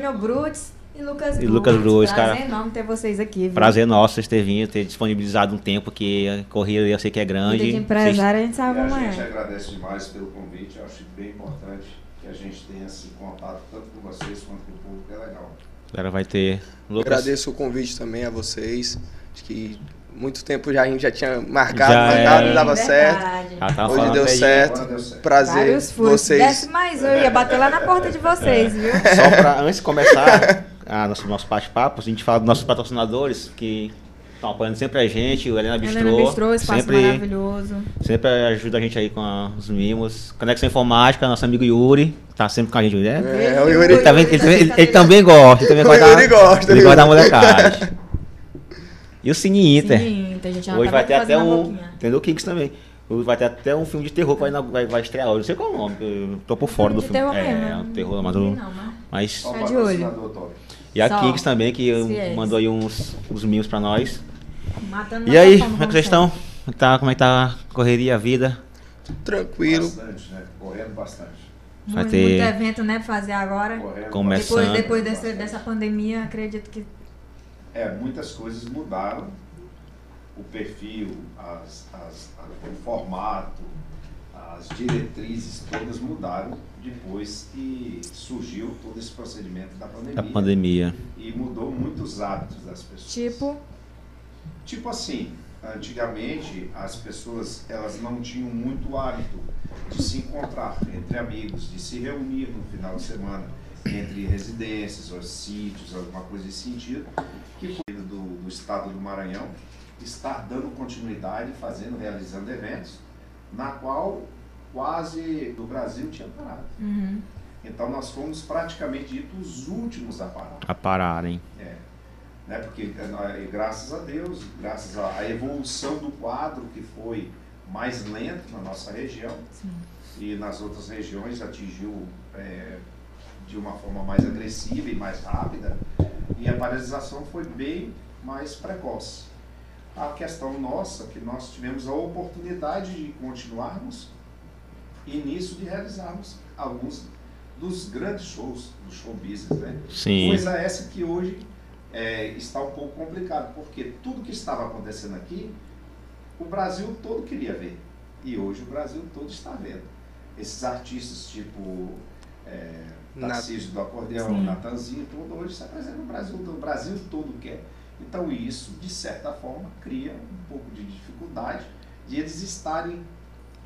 Júnior Bruts e Lucas E Lucas Bruts, Prazer cara. enorme ter vocês aqui. Viu? Prazer nosso vocês terem vindo, ter disponibilizado um tempo que a corrida eu sei que é grande. Vida de empresário, a gente sabe a como gente é. agradece demais pelo convite. Eu acho bem importante que a gente tenha esse contato tanto com vocês quanto com o público. É legal. A galera vai ter. Lucas, Agradeço o convite também a vocês. Acho que muito tempo já a gente já tinha marcado, Já mas é. dava Verdade. certo. Hoje deu certo. Deu certo. Prazer Vários furos. vocês. Desce mais, eu ia bater lá na porta de vocês, viu? Só pra, antes de começar a nosso, nosso bate-papo, a gente fala dos nossos patrocinadores que estão apoiando sempre a gente, o Helena Bistrô. Helena Bistrô, espaço sempre, maravilhoso. sempre ajuda a gente aí com a- os mimos. Conexão Informática, nosso amigo Yuri, tá sempre com a gente, né? É, o Yuri- Ele, também, ele, também- ele- ele também gosta, ele também gosta, Yuri gosta, ele gosta da molecagem. E o Cine Inter. Então a gente Hoje vai ter até um. Entendeu? Kings também. Hoje vai ter até um filme de terror que vai, na- vai, vai estrear hoje. Não sei qual é o nome, eu tô por fora Filme do filme. terror é, mesmo, é um terror, mas, Não mas- Tá de olho. E a Só. Kings também, que Fiéis. mandou aí uns, uns mimos pra nós. Matando E aí, como é que vocês estão? Como é que tá, como é que tá a correria, a vida? Tranquilo. Bastante, né? Correndo bastante. Vai Muito, ter- muito evento, né, pra fazer agora. Correndo Começando. Depois, depois dessa, dessa pandemia, acredito que É, muitas coisas mudaram. O perfil, as, as, o formato, as diretrizes todas mudaram depois que surgiu todo esse procedimento da pandemia. Da pandemia. E mudou muitos hábitos das pessoas. tipo, Tipo assim, antigamente as pessoas elas não tinham muito hábito de se encontrar entre amigos, de se reunir no final de semana entre residências ou sítios, alguma coisa desse sentido, que foi do, do estado do Maranhão está dando continuidade, fazendo, realizando eventos, na qual quase o Brasil tinha parado. uhum, Então nós fomos praticamente dito os últimos a parar. A pararem. É, né? Porque eh, graças a Deus, graças à evolução do quadro que foi mais lento na nossa região sim. e nas outras regiões atingiu eh, de uma forma mais agressiva e mais rápida e a paralisação foi bem mais precoce. A questão nossa é que nós tivemos a oportunidade de continuarmos e nisso de realizarmos alguns dos grandes shows do show business, né? Sim. Coisa essa que hoje é, está um pouco complicado, porque tudo que estava acontecendo aqui, o Brasil todo queria ver. E hoje o Brasil todo está vendo. Esses artistas tipo é, Tarcísio do Acordeão, Sim. Natanzinho, tudo hoje se apresenta no Brasil, todo. o Brasil todo quer. Então isso, de certa forma, cria um pouco de dificuldade de eles estarem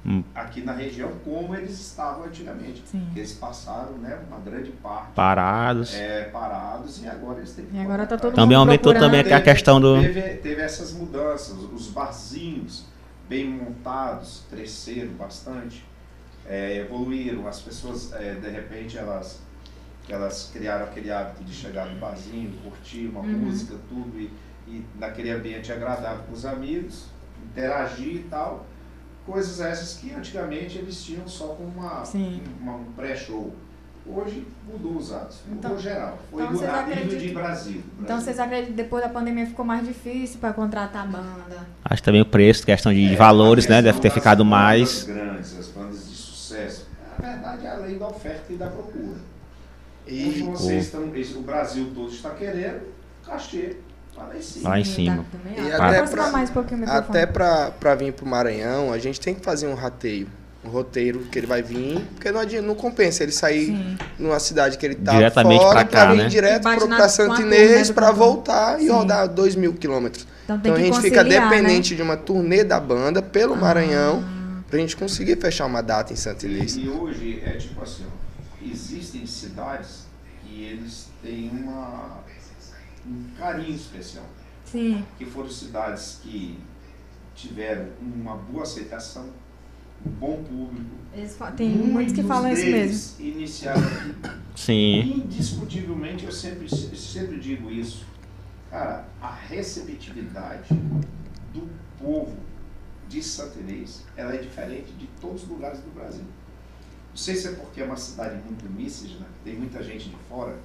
Hum. aqui na região como eles estavam antigamente. Sim. Eles passaram né, uma grande parte Parados. é, parados e agora eles têm que E agora tá todo Também mundo aumentou procurando. também a questão do. Teve, teve essas mudanças, os barzinhos bem montados cresceram bastante, é, evoluíram, as pessoas é, de repente elas, elas criaram aquele hábito de chegar no barzinho, curtir uma Uhum. música, tudo, e, e naquele ambiente agradável com os amigos, interagir e tal. Coisas essas que antigamente eles tinham só como uma, uma- um pré-show. Hoje mudou os hábitos, mudou Então- geral. Foi então a nível de Brasil. Então Brasil. vocês acreditam que depois da pandemia ficou mais difícil para contratar banda? Acho que também o preço, questão de É, valores, a né? Deve ter ficado mais. grandes, as. Na verdade, é a lei da oferta e da procura. E Onde vocês estão, o Brasil todo está querendo, cachê lá em cima. Lá em cima. Tá, E até mais um pouquinho o microfone. até pra, pra vir pro Maranhão, a gente tem que fazer um rateio. Um roteiro que ele vai vir, porque não, adianta, não compensa ele sair Sim. numa cidade que ele tá Diretamente fora pra cá, vir né? direto E bate pro, na- pra com a Santo Inês né, cantor. voltar e Sim. rodar dois mil quilômetros. Então tem Então a que gente fica conciliar, dependente de uma turnê da banda pelo Ah. Maranhão pra gente conseguir fechar uma data em Santa Inês. E hoje é tipo assim, existem cidades que eles têm uma, um carinho especial. Sim, Que foram cidades que tiveram uma boa aceitação, um bom público. eles tem muitos que falam isso mesmo. iniciaram aqui. Sim. Indiscutivelmente, eu sempre, eu sempre digo isso. Cara, a receptividade do povo de Santa Inês, ela é diferente de todos os lugares do Brasil. Não sei se é porque é uma cidade muito miscigenada, tem muita gente de fora.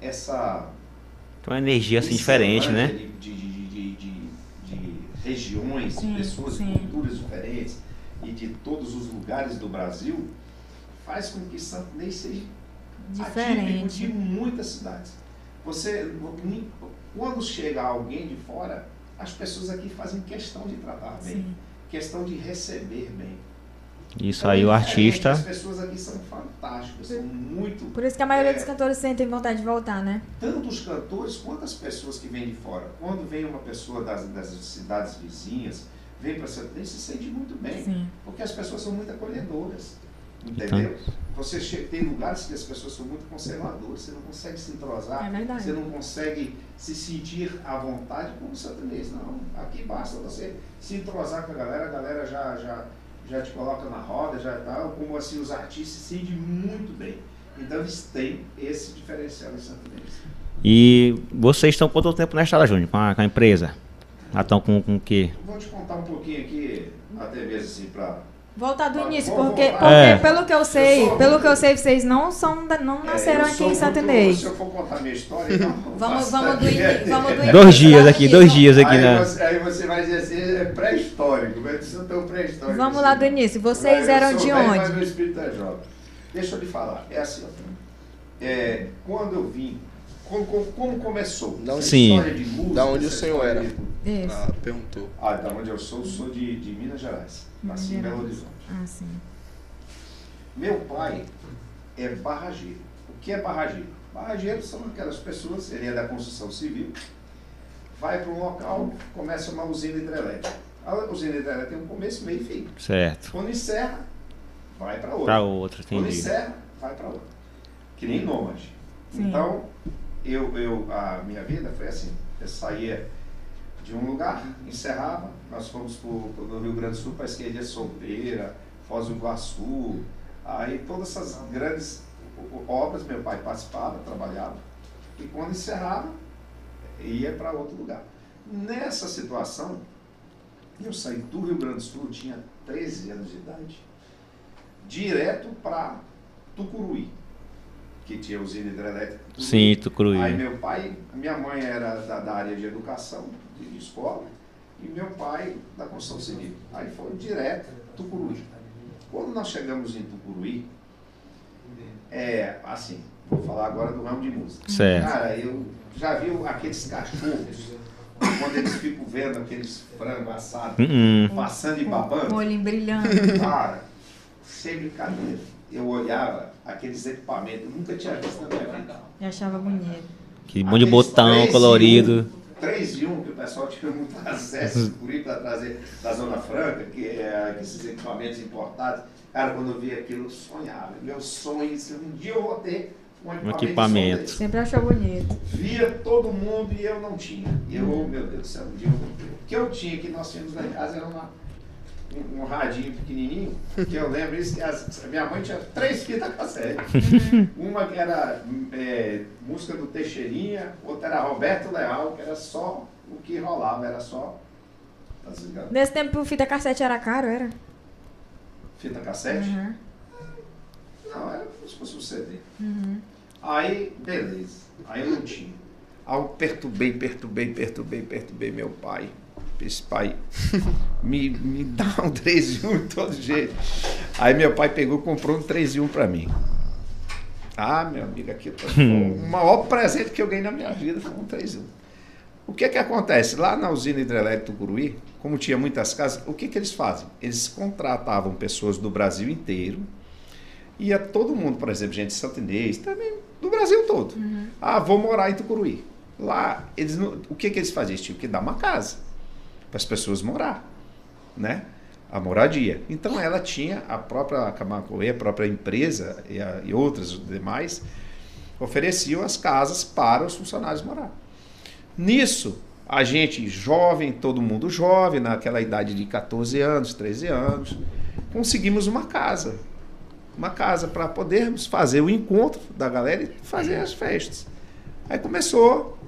Essa Tem uma energia assim diferente, né? De, de, de, de, de- de regiões, Sim, de pessoas sim. de culturas diferentes e de todos os lugares do Brasil, faz com que Santo Inês seja Diferente. de muitas cidades. Você, quando chega alguém de fora, as pessoas aqui fazem questão de tratar bem, Sim. questão de receber bem. Isso Então, aí, o é artista. As pessoas aqui são fantásticas, são muito. Por isso que a maioria É. dos cantores sentem vontade de voltar, né? Tanto os cantores quanto as pessoas que vêm de fora. Quando vem uma pessoa das, das cidades vizinhas, vem para Santo se sente muito bem. Sim. Porque as pessoas são muito acolhedoras. Entendeu? Você che- tem lugares que as pessoas são muito conservadoras, você não consegue se entrosar, É você não consegue se sentir à vontade como santanês. Não, aqui basta você se entrosar com a galera, a galera já, já, já te coloca na roda, já tal, como assim os artistas se sentem muito bem. Então eles têm esse diferencial em santanês. E vocês estão quanto tempo na estrada, Júnior, com a, com a empresa? Já estão com, com o quê? Vou te contar um pouquinho aqui, até mesmo assim, para Voltar do início, porque, porque É. pelo que eu sei, sou- pelo que eu sei, vocês não são não nasceram É, eu aqui em muito- Santanês. Se eu for contar minha história, então, Vamos, vamos do início. Vamos do início. Dois dias aqui, do dois dias aqui aí, na. você, aí você vai dizer assim, é pré-histórico, mas isso é tão pré-histórico. Vamos assim. lá do início. Vocês Eu eram sou de velho, Mas onde? meu espírito é jovem. Deixa eu lhe falar, é assim, ó. É, quando eu vim, como, como, como começou? Da onde- Sim. história de música, Da onde o senhor era? de-. Ah, perguntou. Ah, da onde eu sou, eu sou de, de Minas Gerais. Nasci em Belo. Horizonte. Ah, sim. Meu pai é barrageiro. O que é barrageiro? Barrageiros são aquelas pessoas, ele é da construção civil, vai para um local, começa uma usina hidrelétrica. A usina hidrelétrica tem um começo, meio e fim. Certo. Quando encerra, vai para outra. Pra outro, Quando entendi. encerra, vai para outra. Que nem nômade. Sim. Então, eu, eu, a minha vida foi assim. Eu saía de um lugar, encerrava, nós fomos para o Rio Grande do Sul, para a esquerda Solteira, Foz do Iguaçu, aí todas essas grandes obras, meu pai participava, trabalhava, e quando encerrava, ia para outro lugar. Nessa situação, eu saí do Rio Grande do Sul, tinha 13 anos de idade, direto para Tucuruí, que tinha usina hidrelétrica. Tucuruí. Sim, Tucuruí. Aí meu pai, minha mãe era da, da área de educação, de, de escola, e meu pai da construção civil. Aí foi direto Tucuruí. Quando nós chegamos em Tucuruí, é assim, vou falar agora do ramo de música. Certo. Cara, eu já vi aqueles cachorros, quando eles ficam vendo aqueles frangos assados, Hum, passando e Com o babando. olhinho brilhando. Cara, sem brincadeira, eu olhava aqueles equipamentos, eu nunca tinha visto na minha vida. E achava bonito. que monte de botão colorido. em um, Três e um, que o pessoal tinha muito acesso por ir para trazer da Zona Franca, que é esses equipamentos importados. Cara, quando eu vi aquilo, eu sonhava. Meu sonho, se um dia eu vou ter um equipamento. equipamento. desse. Sempre achou bonito. Via todo mundo e eu não tinha. E eu, meu Deus do céu, um dia eu vou ter. O que eu tinha, que nós tínhamos lá em casa, era uma, um, um radinho pequenininho, que eu lembro isso, que as, a minha mãe tinha três fitas cassete. Uma que era é, música do Teixeirinha, outra era Roberto Leal, que era só o que rolava, era só. Tá ligado? Nesse tempo o fita cassete era caro, era? Fita cassete? Uhum. Não, era como se fosse um CD. Uhum. Aí, beleza. Aí eu não tinha. Aí eu perturbei, perturbei, perturbei, perturbei meu pai. Esse pai me, me dá um 3 em 1 de todo jeito. Aí meu pai pegou e comprou um 3 em 1 pra mim. Ah, meu amigo, aqui tá- o maior presente que eu ganhei na minha vida foi um 3 em 1. O que que acontece? Lá na usina hidrelétrica do Curuí, como tinha muitas casas, o que que eles fazem? Eles contratavam pessoas do Brasil inteiro, ia todo mundo, por exemplo, gente de Santinês, também do Brasil todo. Ah, vou morar em Tucuruí. Lá, eles não- o que, que eles faziam? Eles tinham que dar uma casa para as pessoas morar, né? A moradia. Então ela tinha a própria Camacoê, a própria empresa e, a- e outras demais ofereciam as casas para os funcionários morar. Nisso, a gente jovem, todo mundo jovem, naquela idade de 14 anos, 13 anos, conseguimos uma casa. Uma casa para podermos fazer o encontro da galera e fazer as festas. Aí começou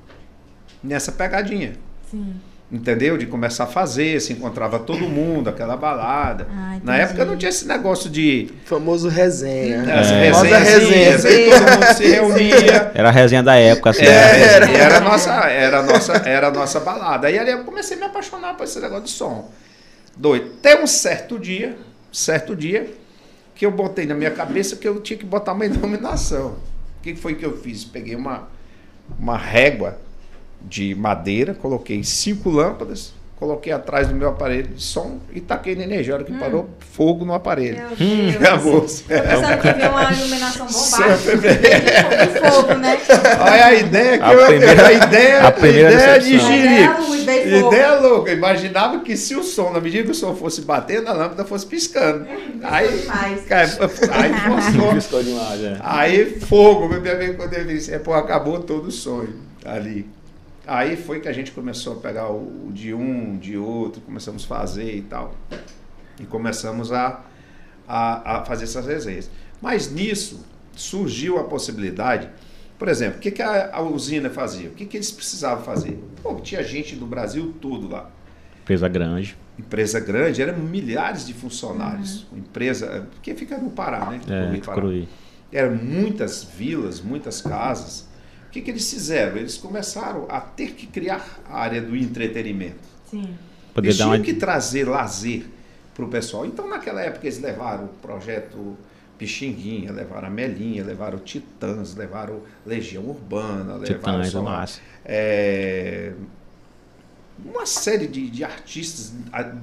nessa pegadinha, Sim. Entendeu? De começar a fazer, se encontrava todo mundo, aquela balada. Ah, Na época não tinha esse negócio de Famoso resenha. É. Famosa resenha, resenha. todo mundo se reunia. Era a resenha da época, assim. É, e era a nossa, era a nossa, era a nossa balada. Aí ali eu comecei a me apaixonar por esse negócio de som. Doido. Até um certo dia, certo dia, que eu botei na minha cabeça que eu tinha que botar uma iluminação. O que que foi que eu fiz? Peguei uma, uma régua de madeira, coloquei cinco lâmpadas, coloquei atrás do meu aparelho de som e taquei na energia. A hora que parou, fogo no aparelho. Meu Deus. Acabou. Tô pensando que viu uma iluminação bombástica. Sempre- de fogo, né? Olha a ideia que A eu primeira- a ideia, a primeira ideia de decepção. Ideia veio louca. Eu imaginava que se o som, na medida que o som fosse batendo, a lâmpada fosse piscando. Aí, cara, aí. Piscou demais, é. Aí fogo, meu amigo, quando ele disse, é, pô, acabou todo o sonho ali. Aí foi que a gente começou a pegar o, de um, de outro, começamos a fazer e tal. E começamos a, a, a fazer essas resenhas. Mas nisso surgiu a possibilidade, por exemplo, o que, que a, a usina fazia? O que, que eles precisavam fazer? Pô, tinha gente do Brasil todo lá Empresa grande. empresa grande, eram milhares de funcionários. Empresa, porque fica no Pará, né? É, Pará. Eram muitas vilas, muitas casas. O que, que eles fizeram? Eles começaram a ter que criar a área do entretenimento. Sim. Poder Eles tinham uma. que trazer lazer para o pessoal. Então, naquela época, eles levaram o projeto Pixinguinha, levaram a Melinha, levaram o Titãs, levaram Legião Urbana, levaram Titãs, é lá, é, uma série de, de artistas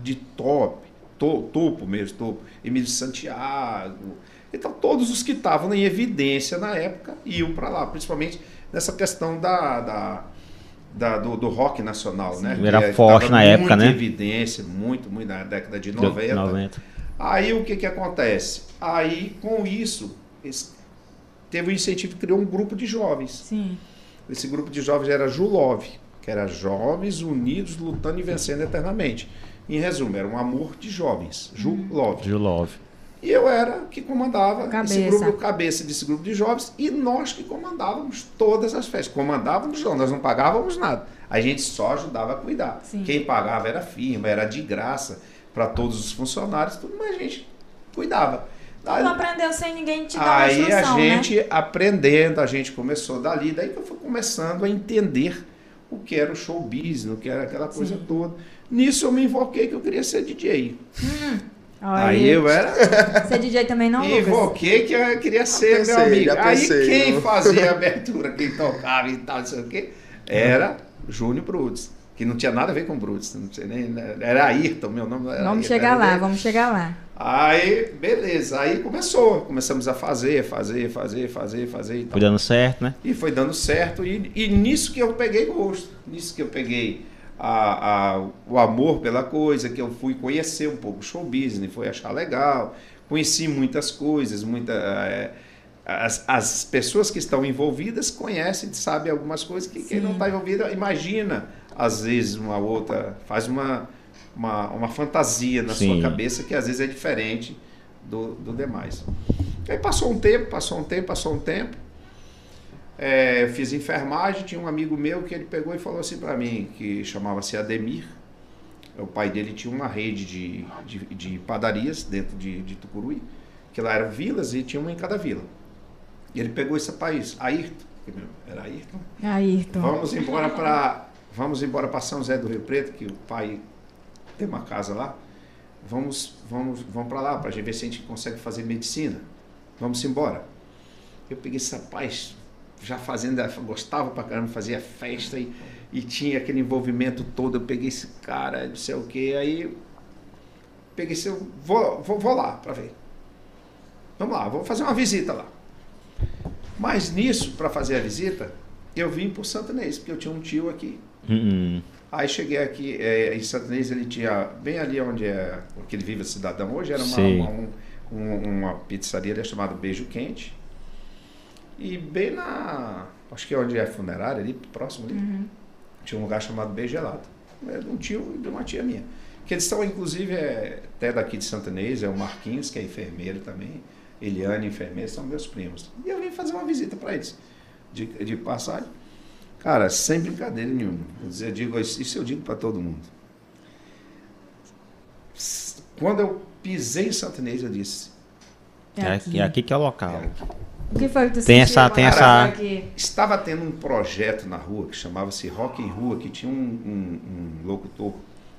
de top, to- topo mesmo, topo, Emílio Santiago. Então, todos os que estavam em evidência na época iam para lá, principalmente nessa questão da, da- da- do, do rock nacional, né? Era Que forte na época, muito né? evidência, muito, muito na década de de 90. 90. Aí o que, que acontece? Aí, com isso, esse- teve um incentivo, criou um grupo de jovens. Sim. Esse grupo de jovens era Julov, que era Jovens Unidos Lutando e Vencendo Eternamente. Em resumo, era um amor de jovens, Julov. Julov. E eu era que comandava esse Cabeça. grupo, cabeça desse grupo de jovens, e nós que comandávamos todas as festas. Comandávamos não, nós não pagávamos nada. A gente só ajudava a cuidar. Sim. Quem pagava era firma, era de graça para todos os funcionários, tudo, mas a gente cuidava. Aí- Tu aprendeu sem ninguém te dar Aí a né? gente aprendendo, a gente começou dali, daí que eu fui começando a entender o que era o show business, o que era aquela coisa Sim. toda. Nisso eu me invoquei que eu queria ser DJ. Olha Aí eu era Ser DJ também não, invoquei que eu queria ser pensei, meu amigo. Aí quem fazia a abertura, quem tocava e tal, não sei o quê, era Júnior Brudes. Que não tinha nada a ver com Brudes. Não sei nem, era Ayrton, meu nome era Vamos Ayrton, chegar era lá, dele. vamos chegar lá. Aí, beleza. Aí começou. Começamos a fazer, fazer, fazer, fazer, fazer e tal. Foi dando certo, né? E foi dando certo. E, e nisso que eu peguei gosto. Nisso que eu peguei a, a- o amor pela coisa, que eu fui conhecer um pouco o show business, fui achar legal. Conheci muitas coisas, muita, eh, as, as pessoas que estão envolvidas conhecem, sabem algumas coisas que quem Sim. não está envolvida imagina, às vezes, uma outra, faz uma, uma, uma fantasia na Sim. sua cabeça que às vezes é diferente do, do demais. Aí passou um tempo, passou um tempo, passou um tempo. É, eu fiz enfermagem, tinha um amigo meu que ele pegou e falou assim para mim, que chamava-se Ademir. O pai dele tinha uma rede de, de, de padarias dentro de, de Tucuruí, que lá eram vilas e tinha uma em cada vila. E ele pegou esse país, Ayrton, era Ayrton. Ayrton. Vamos embora para vamos embora para São José do Rio Preto, que o pai tem uma casa lá. Vamos vamos vamos para lá para ver se a gente consegue fazer medicina. Vamos embora. Eu peguei esse rapaz já fazendo, gostava pra caramba, fazia festa e, e tinha aquele envolvimento todo. Eu peguei esse cara, não sei o que, aí peguei esse, vou, vou, vou lá para ver. Vamos lá, vou fazer uma visita lá. Mas nisso, para fazer a visita, eu vim por Santa Inês, porque eu tinha um tio aqui. Hum, Aí cheguei aqui, é, em Santa Inês ele tinha, bem ali onde é, que ele vive, a cidadão hoje, era uma, uma, um- um- uma pizzaria ali chamada Beijo Quente. E bem na, acho que é onde é a funerária, ali próximo ali, Uhum. tinha um lugar chamado Beijo Gelado. É de um tio e de uma tia minha. Que eles são, inclusive, é, até daqui de Santa Inês, é o Marquinhos, que é enfermeiro também, Eliane, enfermeira, são meus primos. E eu vim fazer uma visita para eles, de, de passagem. Cara, sem brincadeira nenhuma. Eu dizer- eu digo, isso eu digo para todo mundo. Quando eu pisei em Santa Inês, eu disse, é, aqui, é aqui que é o local. é aqui. O que foi que tu Tem essa- tem essa- aqui? Estava tendo um projeto na rua que chamava-se Rock em Rua, que tinha um, um- um locutor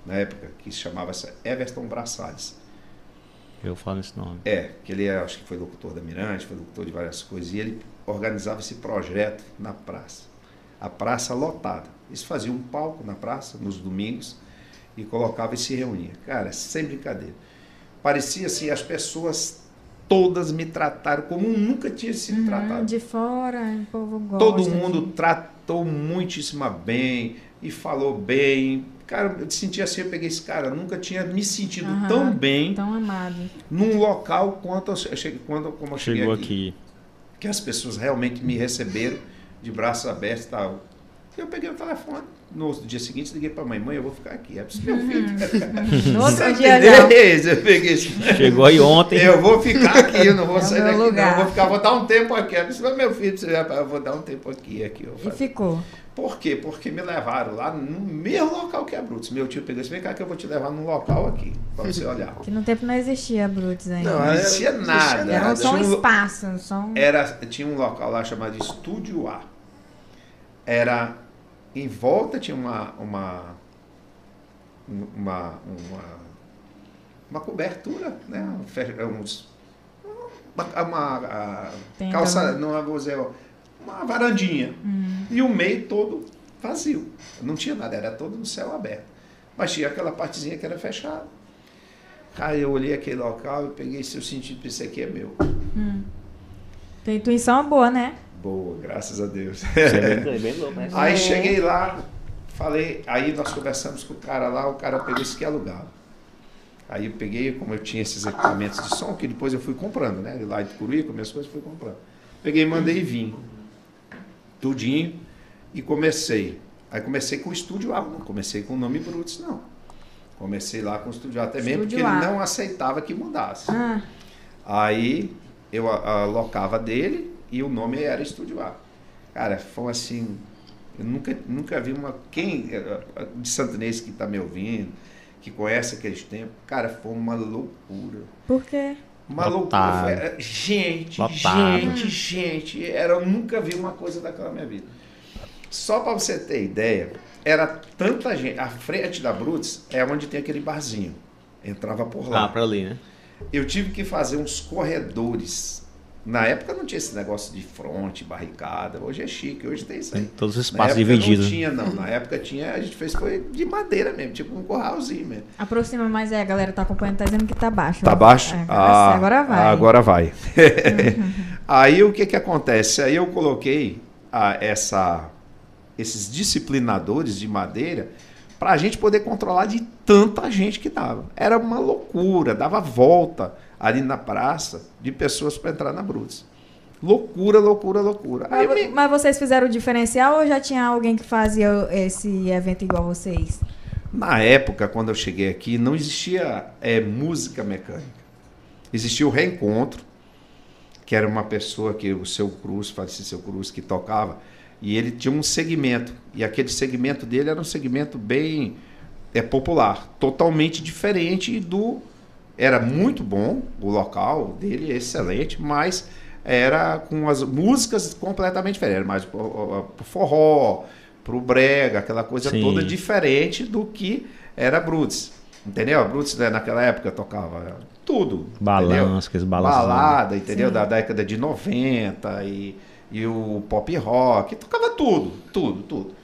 na época que se chamava Everton Braçales. Eu falo esse nome. É, que ele é, acho que foi locutor da Mirante, foi locutor de várias coisas, e ele organizava esse projeto na praça. A praça lotada. Eles faziam um palco na praça, nos domingos, e colocava e se reunia. Cara, sem brincadeira. Parecia assim, as pessoas todas me trataram como nunca tinha sido Uhum, tratado. de fora, o povo gosta. Todo de- mundo tratou muitíssimo bem e falou bem. Cara, eu senti assim, eu peguei esse cara, eu nunca tinha me sentido Aham. tão bem Tão amado. num local quanto eu cheguei, quando, como eu cheguei Chegou aqui. aqui. Que as pessoas realmente me receberam de braços abertos e tal. Eu peguei o telefone. No dia seguinte, liguei pra mãe. Mãe, eu vou ficar aqui. É pro meu filho. No outro dia não. Eu peguei esse... Chegou aí ontem. Eu vou ficar aqui, eu não vou É sair meu daqui, não. lugar. Eu vou ficar, vou dar um tempo aqui. Disse, "Mas, meu filho, eu vou dar um tempo aqui, aqui. Eu E ficou. Por quê? Porque me levaram lá no mesmo local que a Brutus. Meu tio pegou e disse, vem cá que eu vou te levar num local aqui, pra você olhar. Que no tempo não existia Brutus ainda. Não, existia nada. Era só um um- espaço, só um... Era, tinha um local lá chamado Estúdio A. Era em volta tinha uma uma uma uma, uma cobertura, né? Uns, uma, uma calça, né? não é, uma varandinha. Hum. E o meio todo vazio. Não tinha nada, era todo no céu aberto. Mas tinha aquela partezinha que era fechada. Aí eu olhei aquele local e peguei seu sentido, isso aqui é meu. Hum. Tua intuição é boa, né? Boa, graças a Deus. É bem, bem louco? Aí É. cheguei lá, falei, aí nós conversamos com o cara lá, o cara pegou isso que alugava. Aí eu peguei, como eu tinha esses equipamentos de som, que depois eu fui comprando, né? Lá de Curuíca, minhas coisas, fui comprando. Peguei, mandei vir. Tudinho. E comecei. Aí comecei com o Estúdio A, não comecei com o nome Brutus, não. Comecei lá com o Estúdio A, até mesmo porque ele não aceitava que mudasse. Ah, Aí eu alocava dele e o nome era Estúdio A. Cara, foi assim. Eu nunca, nunca vi uma. Quem eh, eh, de Santanês que está me ouvindo, que conhece aqueles tempos, cara, foi uma loucura. por quê? Uma Lotado. loucura. Foi, eh, gente, Lotado. gente, gente. Era, eu nunca vi uma coisa daquela na minha vida. Só para você ter ideia, era tanta gente. A frente da Brutus é onde tem aquele barzinho. Entrava por lá Ah, pra ali, né? eu tive que fazer uns corredores. Na época não tinha esse negócio de fronte, barricada. Hoje é chique, hoje tem isso aí. Tem todos os Na espaços época divididos. Não tinha, não. Na época tinha, a gente fez foi de madeira mesmo, tipo um corralzinho mesmo. Aproxima mais aí, a galera tá acompanhando, tá dizendo que tá baixo. Tá baixo? É, agora, Ah, agora vai. Agora vai. aí o que que acontece? Aí eu coloquei ah, essa, esses disciplinadores de madeira para a gente poder controlar de tanta gente que dava. Era uma loucura, dava volta ali na praça de pessoas para entrar na Brutus. Loucura, loucura, loucura. Mas, me- mas vocês fizeram o diferencial ou já tinha alguém que fazia esse evento igual vocês? Na época, quando eu cheguei aqui, não existia é, música mecânica. Existia o reencontro, que era uma pessoa que o seu Cruz, falecido seu Cruz, que tocava, e ele tinha um segmento. E aquele segmento dele era um segmento bem é, popular, totalmente diferente do. Era muito bom, o local dele é excelente, mas era com as músicas completamente diferentes. Era mais pro, forró, pro brega, aquela coisa Sim. toda diferente do que era Brutus. Entendeu? A Brutus né, naquela época tocava tudo. Balanço, aqueles balanços. balada, entendeu? Sim. Da década de 90 e, e o pop rock, tocava tudo, tudo, tudo.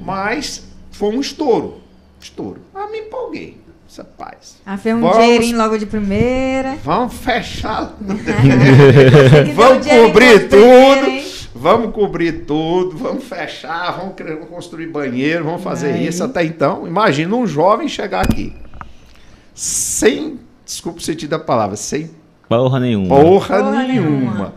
Mas foi um estouro, estouro. Ah, me empolguei, rapaz. Ah, fez um Vamos- dinheirinho logo de primeira. Vamos fechar, um vamos cobrir de primeira, tudo, hein? vamos cobrir tudo, vamos fechar, vamos, vamos construir banheiro, vamos fazer Aí. isso. Até então, imagina um jovem chegar aqui sem, desculpa o sentido da palavra, sem Porra nenhuma. Porra, Porra nenhuma. nenhuma.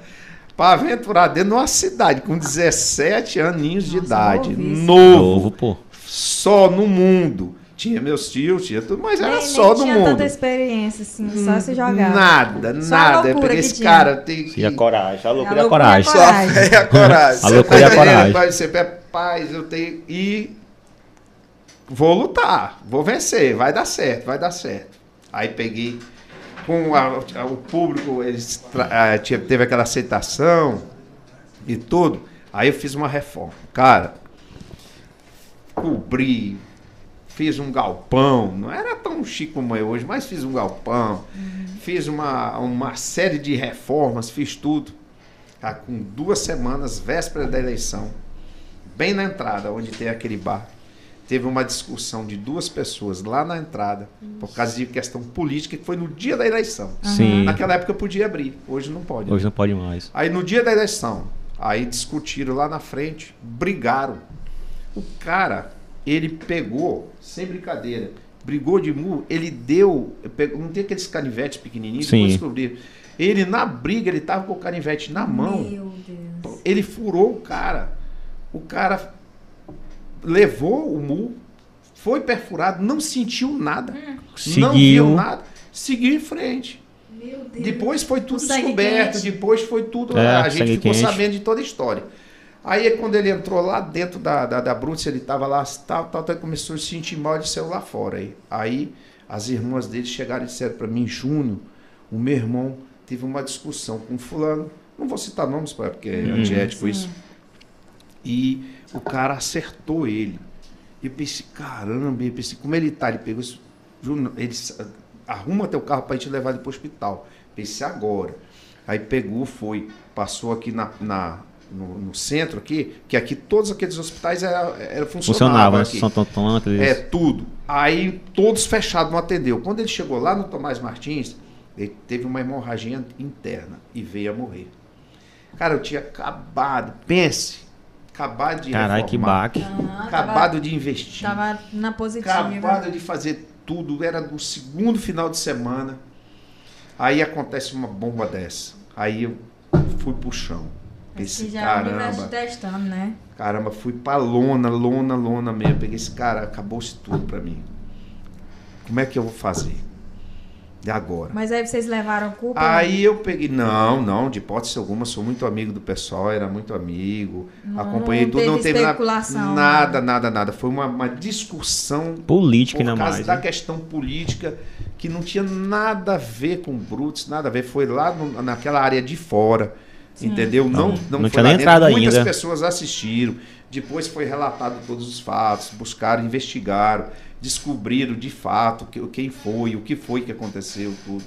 Pra aventurar dentro de uma cidade com 17 aninhos de Nossa, idade, novíssimo. novo, Novo, pô. só no mundo. Tinha meus tios, tinha tudo, mas era nem, só nem no tinha mundo. tanta experiência, assim, só se jogava. Nada, Só a nada. Eu peguei que esse tinha. cara, tem que. E a coragem. A loucura e A a a coragem. Só coragem. a e a coragem. A loucura e a tá coragem. Você é paz, eu tenho. E vou lutar, vou vencer, vai dar certo, vai dar certo. Aí peguei com a- a- o público, eles tra- tinha- teve aquela aceitação e tudo. Aí eu fiz uma reforma. Cara, cobri, fiz um galpão, não era tão chique como é hoje, mas fiz um galpão, fiz uma, uma série de reformas, fiz tudo. Tá, com duas semanas, véspera da eleição, bem na entrada, onde tem aquele bar, teve uma discussão de duas pessoas lá na entrada, por causa de questão política, que foi no dia da eleição. Sim. Naquela época podia abrir, hoje não pode. Hoje não pode mais. Aí no dia da eleição, aí discutiram lá na frente, brigaram. O cara, ele pegou, sem brincadeira, brigou de murro, ele deu, pegou, não tem aqueles canivetes pequenininhos, Sim. depois descobriram. Ele na briga, ele tava com o canivete na mão. Meu Deus. Ele furou o cara. O cara levou o murro, foi perfurado, não sentiu nada, não Seguiu. viu nada, seguiu em frente. Meu Deus. Depois foi tudo descoberto, quente. depois foi tudo. É, a gente ficou quente. sabendo de toda a história. Aí quando ele entrou lá dentro da, da, da Brutes, ele tava lá, tal, tal, tal, começou a se sentir mal e saiu lá fora. Aí, aí as irmãs dele chegaram e disseram para mim, Júnior, o meu irmão teve uma discussão com fulano, não vou citar nomes, pai, porque é Uhum. antiético isso. E o cara acertou ele. E eu pensei, caramba, eu pensei, como ele tá? Ele pegou isso, Júnior, ele arruma teu carro pra gente levar ele pro hospital. Pensei agora. Aí pegou, foi, passou aqui na, na- no, no centro aqui, que aqui todos aqueles hospitais era, era funcionava Funcionava, né? aqui. São Tontão, aqueles... É, tudo. Aí todos fechados, não atendeu. Quando ele chegou lá no Tomás Martins, ele teve uma hemorragia interna e veio a morrer. Cara, eu tinha acabado, pense, acabado de Caralho, que baque. Ah, acabado tava, de investir, tava na positiva. acabado de fazer tudo, era do segundo final de semana. Aí acontece uma bomba dessa. Aí eu fui pro chão. Esse já é caramba, testando, né? caramba, fui pra lona, lona, lona mesmo. Peguei esse cara, acabou-se tudo pra mim. Como é que eu vou fazer? E agora? Mas aí vocês levaram culpa? Aí eu peguei, não, não, de hipótese alguma, sou muito amigo do pessoal, era muito amigo, Não- acompanhei não tudo, não teve na- especulação, nada, nada, nada. Foi uma, uma discussão Política por causa mais. da né? questão política que não tinha nada a ver com Brutus, nada a ver, foi lá no- naquela área de fora, entendeu? Não, Não, não, tinha nem entrado Muitas ainda. pessoas assistiram, depois foi relatado todos os fatos, buscaram, investigaram, descobriram de fato que- quem foi, o que foi que aconteceu, tudo.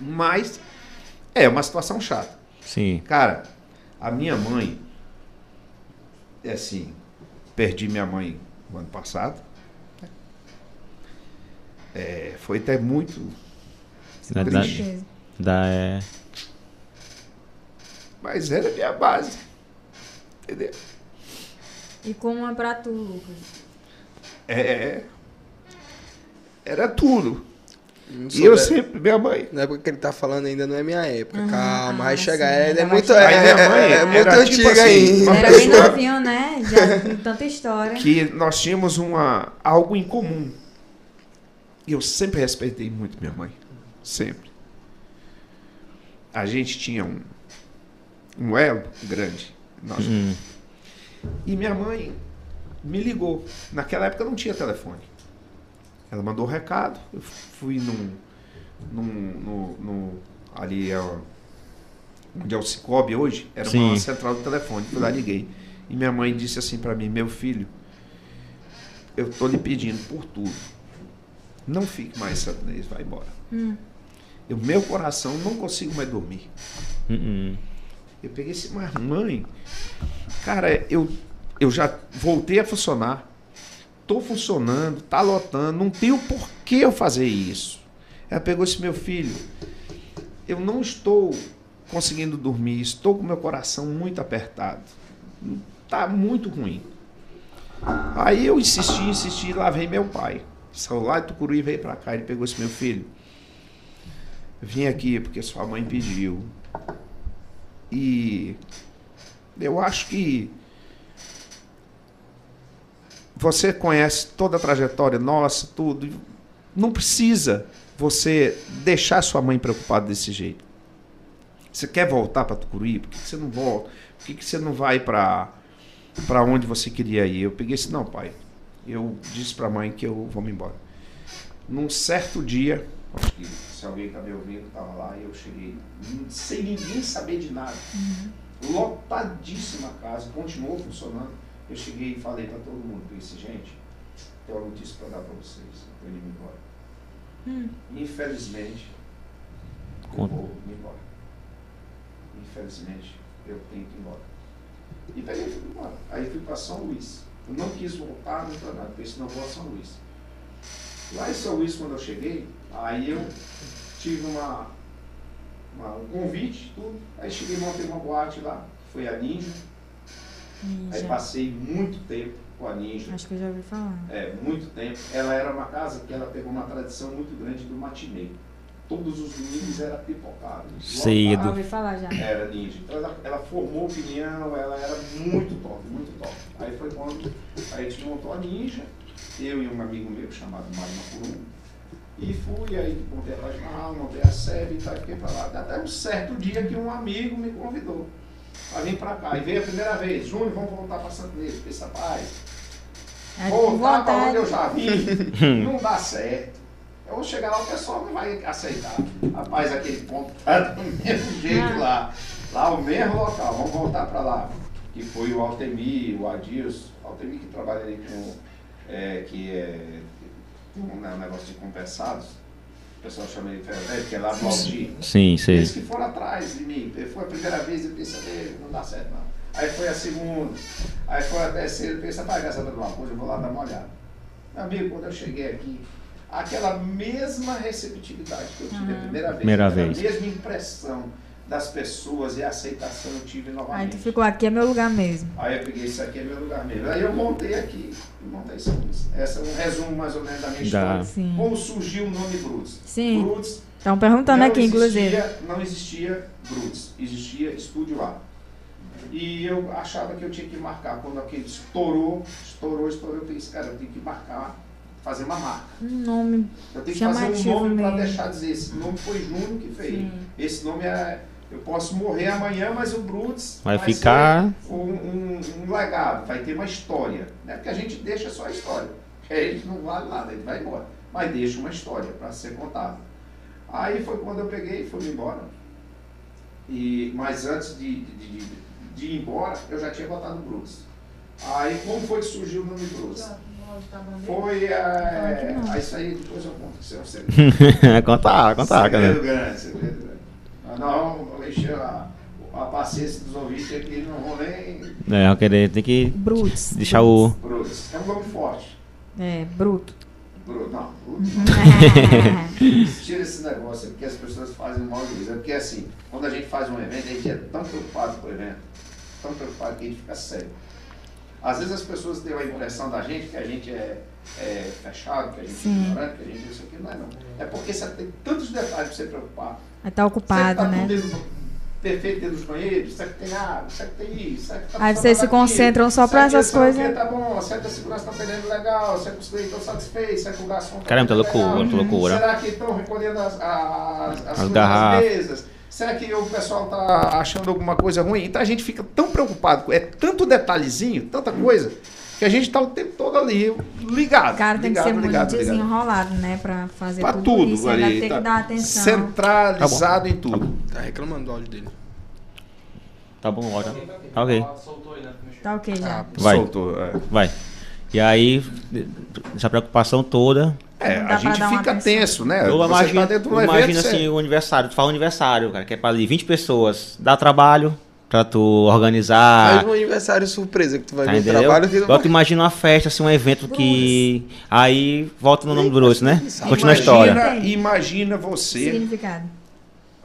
Mas é uma situação chata. Sim. Cara, a minha mãe, é assim, perdi minha mãe no ano passado. É, foi até muito Da, da, triste, Certeza. da- é, mas era minha base. Entendeu? E como é pra tu, Lucas? É, era tudo. E eu sempre, minha mãe. Na época que ele tá falando ainda não é minha época. Ah, Calma, ah, aí chega. sim, É, é muito, é, Aí minha mãe é, é muito era tipo antiga assim, ainda. Era bem novinho, né? Já com tanta história. que nós tínhamos uma, algo em comum. E eu sempre respeitei muito minha mãe. Sempre. A gente tinha um, um elo grande. Nós- hum, E minha mãe me ligou. Naquela época não tinha telefone. Ela mandou um recado. Eu fui num. num no, no- ali é o- onde é o Cicobi hoje. Era uma Sim. central de telefone. Fui lá liguei. E minha mãe disse assim para mim: Meu filho, eu tô lhe pedindo por tudo. Não fique mais Santo vai embora. Hum. O meu coração não consigo mais dormir. hum, hum. Eu peguei esse, mas mãe, cara, eu, eu já voltei a funcionar. Tô funcionando, tá lotando, não tenho por que eu fazer isso. Ela pegou esse meu filho. Eu não estou conseguindo dormir, estou com meu coração muito apertado. Tá muito ruim. Aí eu insisti, insisti, lá vem meu pai. Saiu lá de Tucuruí e veio pra cá. Ele pegou esse meu filho. Vim aqui porque sua mãe pediu. E eu acho que você conhece toda a trajetória nossa, tudo. Não precisa você deixar sua mãe preocupada desse jeito. Você quer voltar para Tucuruí? Por que, você não volta? Por que, você não vai para para onde você queria ir? Eu peguei esse não, pai. Eu disse para a mãe que eu vou me embora. Num certo dia, acho que se alguém está me ouvindo, estava lá e eu cheguei sem ninguém saber de nada. Lotadíssima a casa, continuou funcionando. Eu cheguei e falei para todo mundo, disse, gente, tenho uma notícia para dar para vocês. Estou indo embora. Hum. Infelizmente, eu Conta. vou me embora. Infelizmente, eu tenho que ir embora. E peguei e fui embora. Aí fui para São Luís. Eu não quis voltar nem para nada, porque senão eu vou a São Luís. Lá em São Luís, quando eu cheguei, aí eu tive uma, uma- um convite, tudo. Aí cheguei e montei uma boate lá, foi a Ninja. Aí Ninja. passei muito tempo com a Ninja. Acho que eu já ouvi falar. É, muito tempo. Ela era uma casa que ela pegou uma tradição muito grande do matinê. Todos os domingos era pipocado. Cedo. Já Lotado. ouvi falar já. Era ninja. Então ela, ela formou opinião, ela era muito top, muito top. Aí foi quando a gente montou a ninja, eu e um amigo meu chamado Mário Macurum. E fui, aí montei a página lá, montei a SEB e tal, e fiquei pra lá. Até um certo dia que um amigo me convidou pra vir pra cá. E veio a primeira vez, Júnior, vamos voltar pra Santo Inês. Pensei, rapaz, É, com voltar pra onde eu já vim, não dá certo. Eu vou chegar lá, o pessoal não vai aceitar. Rapaz, aquele ponto tá do mesmo jeito Ah. lá. Lá o mesmo local, vamos voltar para lá. Que foi o Altemir, o Adilson, Altemir que trabalha ali com, é, que é um né, um negócio de compensados, o pessoal chama ele de ferro velho, que é lá do Aldir. Sim, sei. Eles que foram atrás de mim. Foi a primeira vez eu pensei, não dá certo não. Aí foi a segunda, aí foi a terceira, eu pensei, vai saber de uma coisa, eu vou lá dar uma olhada. Meu amigo, quando eu cheguei aqui, aquela mesma receptividade que eu tive a primeira vez, Primeira vez. mesma impressão das pessoas e a aceitação eu tive Aí novamente. tu ficou aqui, é meu lugar mesmo. Aí eu peguei isso aqui, é meu lugar mesmo. Aí eu montei aqui, montei isso aqui. Esse é um resumo mais ou menos da minha história. Sim. Como surgiu o nome Brutos? Sim. Brutos Estão perguntando aqui, inclusive. existia- Não existia Brutus, existia Estúdio A. E eu achava que eu tinha que marcar. Quando aquele estourou, estourou, estourou, eu pensei, cara, eu tenho que marcar, fazer uma marca. Um nome. Eu tenho que fazer um nome para deixar dizer, esse nome foi Júnior que fez. Sim. Esse nome é. Eu posso morrer amanhã, mas o Brutus Vai ficar- ser um, um- um legado, vai ter uma história. Não é porque a gente deixa só a história. Ele não vale nada, ele vai embora. Mas deixa uma história para ser contada. Aí foi quando eu peguei e fui embora. E, mas antes de, de, de- de ir embora, eu já tinha botado Brutus. Aí como foi que surgiu o nome Brutus? Foi. É, não. aí isso aí depois eu conto que isso é um segredo. contar, contar, segredo cara. grande, segredo grande. Vamos encher a, a paciência dos ouvintes aqui, eles não vão nem. É, eu querer, tem que Brutus. deixar o. Brutus. É um nome forte. É, bruto. Brutus, não, Brutus não. Tira esse negócio, é porque as pessoas fazem mal juízo. É porque assim, quando a gente faz um evento, a gente é tão preocupado com o evento, tão preocupado que a gente fica sério. Às vezes as pessoas têm a impressão da gente que a gente é, é fechado, que a gente é Sim. ignorante, que a gente isso aqui. Não é não. É porque você tem tantos detalhes para você preocupar. Aí tá ocupado, será que tá né? perfeito dentro dos banheiros? Será que tem água? Será que tem isso? Será que tá Aí vocês se concentram só que essas coisas. quê Tá bom. Será que a segurança está atendendo legal? Será que os clientes estão satisfeitos? Será que o garçom tá Caramba, tá loucura, legal? tá loucura. Será que estão recolhendo as, as, as, coisas garrafas. mesas? Será que o pessoal está achando alguma coisa ruim? Então a gente fica tão preocupado, é tanto detalhezinho, tanta coisa, que a gente está o tempo todo ali ligado. O cara tem que ligado, ser muito ligado, ligado. desenrolado, né? Pra fazer Pra tudo, tudo isso. Ali. tem tá que dar atenção. Centralizado em tudo. Tá reclamando do áudio dele. Tá bom, ótimo. Tá ok. Tá ok já. Ah, Vai. Soltou, é. Vai. E aí, essa preocupação toda. É, a gente fica tenso, né? Eu Você imagino, tá dentro de um evento, imagino você- assim, o aniversário. Tu fala aniversário, cara, que é pra ali 20 pessoas. Dá trabalho pra tu organizar. Faz um aniversário surpresa que tu vai Tá ver o entendeu? trabalho que tu imagina uma festa, assim, um evento que. Aí volta no nome do Bruce, né? Continua a história. Imagina, imagina você. Significado.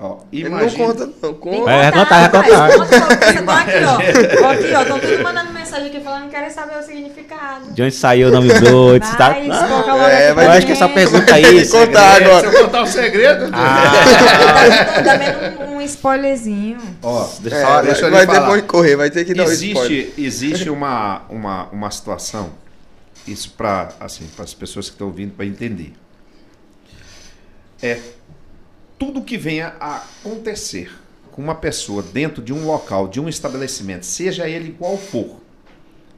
Ó, imagina, não conta, não. Conta. É, contar, é rapaz. contar. Tá aqui, ó. Estão tudo mandando mensagem aqui falando que querem saber o significado. De onde saiu o nome Bruce? Tá? Vai, logo é, aqui vai pra Eu acho que essa pergunta aí. Contar É, agora. Se eu contar o segredo. Tá dando um, um spoilerzinho. Ó, Deixa É, só- deixa vai falar. depois correr, vai ter que dar o spoiler. existe, existe uma, uma, uma situação, isso para assim, as pessoas que estão ouvindo para entender. É tudo que venha a acontecer com uma pessoa dentro de um local, de um estabelecimento, seja ele qual for,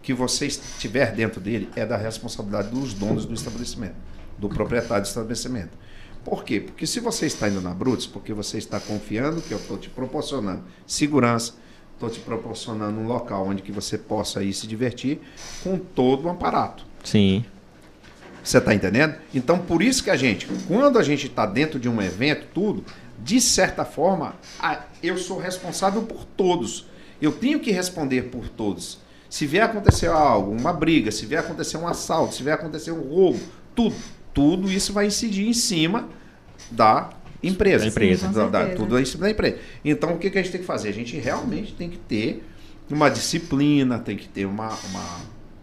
que você estiver dentro dele, é da responsabilidade dos donos do estabelecimento, do proprietário do estabelecimento. Por quê? Porque se você está indo na Brutus, porque você está confiando que eu estou te proporcionando segurança, estou te proporcionando um local onde que você possa ir se divertir com todo o aparato. Sim. Você está entendendo? Então, por isso que a gente, quando a gente está dentro de um evento, tudo, de certa forma, eu sou responsável por todos. Eu tenho que responder por todos. Se vier acontecer algo, uma briga, se vier acontecer um assalto, se vier acontecer um roubo, tudo, tudo isso vai incidir em cima da empresa. Da empresa. Da- da- tudo em cima da empresa. Então, o que, que a gente tem que fazer? A gente realmente tem que ter uma disciplina, tem que ter uma, uma,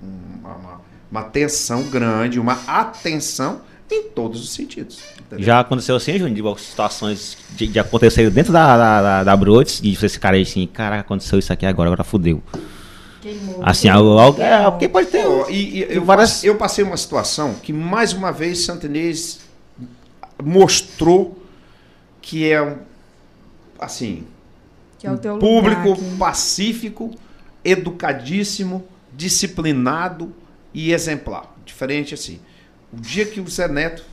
uma, uma, uma atenção grande, uma atenção em todos os sentidos. entendeu? Já aconteceu assim, Júnior, de situações de, de acontecer dentro da, da, da, da Brotes, de esse cara aí assim, caraca, aconteceu isso aqui agora, agora fudeu. Queimou. Assim, algo, algo é, pode ter. Pô, e, e eu, várias- eu passei uma situação que, mais uma vez, Santenês mostrou que é um, assim, Que é o teu público pacífico, educadíssimo, disciplinado e exemplar. Diferente assim. O dia que o Zé Neto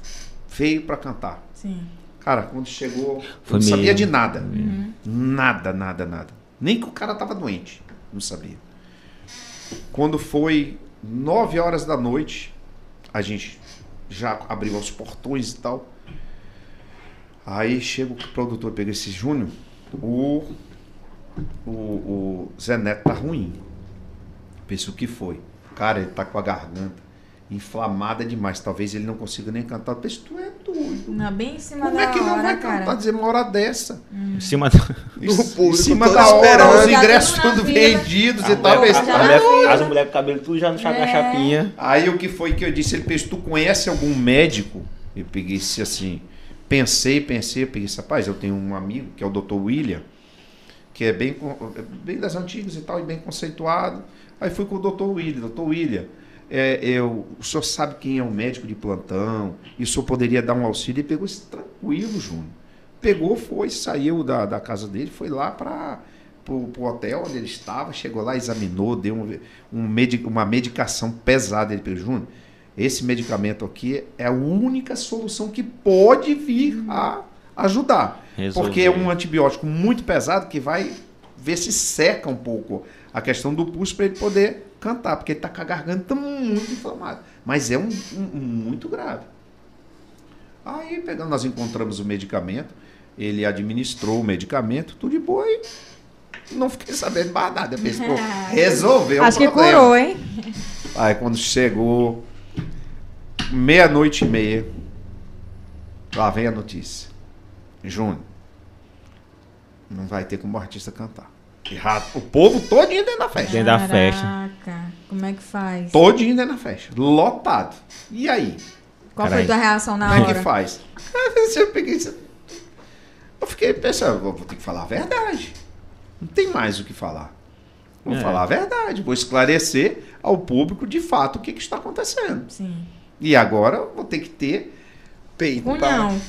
veio para cantar, Sim. cara, quando chegou, eu não sabia de nada. Nada, nada, nada. Nem que o cara tava doente, não sabia. Quando foi nove horas da noite, a gente já abriu os portões e tal. Aí chega o produtor, pega esse Júnior, o, o, o Zé Neto tá ruim. Pensa o que foi. Cara, ele tá com a garganta inflamada demais. Talvez ele não consiga nem cantar. Eu penso, tu é doido. Não, bem em cima Como da é que não hora, vai cara. cantar dizer uma hora dessa? Em cima do. Em público cima todo da hora, esperando. os Já ingressos tudo na tudo vendidos A e tal. Pensa, mulher- As mulheres com cabelo tudo já no na É. chapinha. Aí o que foi que eu disse? Ele fez, tu conhece algum médico? Eu peguei esse assim, pensei, pensei, eu peguei esse rapaz, eu tenho um amigo, que é o Dr. William, que é bem, é bem das antigas e tal, e bem conceituado. Aí fui com o Dr. William, Dr. William, é, eu, o senhor sabe quem é o médico de plantão, e o senhor poderia dar um auxílio, ele pegou esse tranquilo, Júnior. Pegou, foi, saiu da, da casa dele, foi lá para pro hotel onde ele estava, chegou lá, examinou, deu um, um uma medicação pesada. Ele pegou, Júnior, esse medicamento aqui é a única solução que pode vir a ajudar. Resolver. Porque é um antibiótico muito pesado que vai ver se seca um pouco a questão do pulso para ele poder cantar, porque ele está com a garganta muito inflamada. Mas é um, um- um muito grave. Aí pegando, nós encontramos o medicamento, ele administrou o medicamento, tudo de boa e não fiquei sabendo mais nada. Eu pensei, pô, resolveu Acho o que curou, hein? Aí quando chegou meia-noite e meia, lá vem a notícia. Júnior, não vai ter como o artista cantar. Errado. O povo todinho dentro da festa. Dentro da festa. Caraca, como é que faz? Todinho dentro da festa. Lotado. E aí? Qual foi Caralho. a tua reação na Como é hora? que faz? Eu peguei isso. Eu fiquei pensando, vou ter que falar a verdade. Não tem mais o que falar. Vou É. falar a verdade. Vou esclarecer ao público de fato o que, que está acontecendo. Sim. E agora eu vou ter que ter. Peito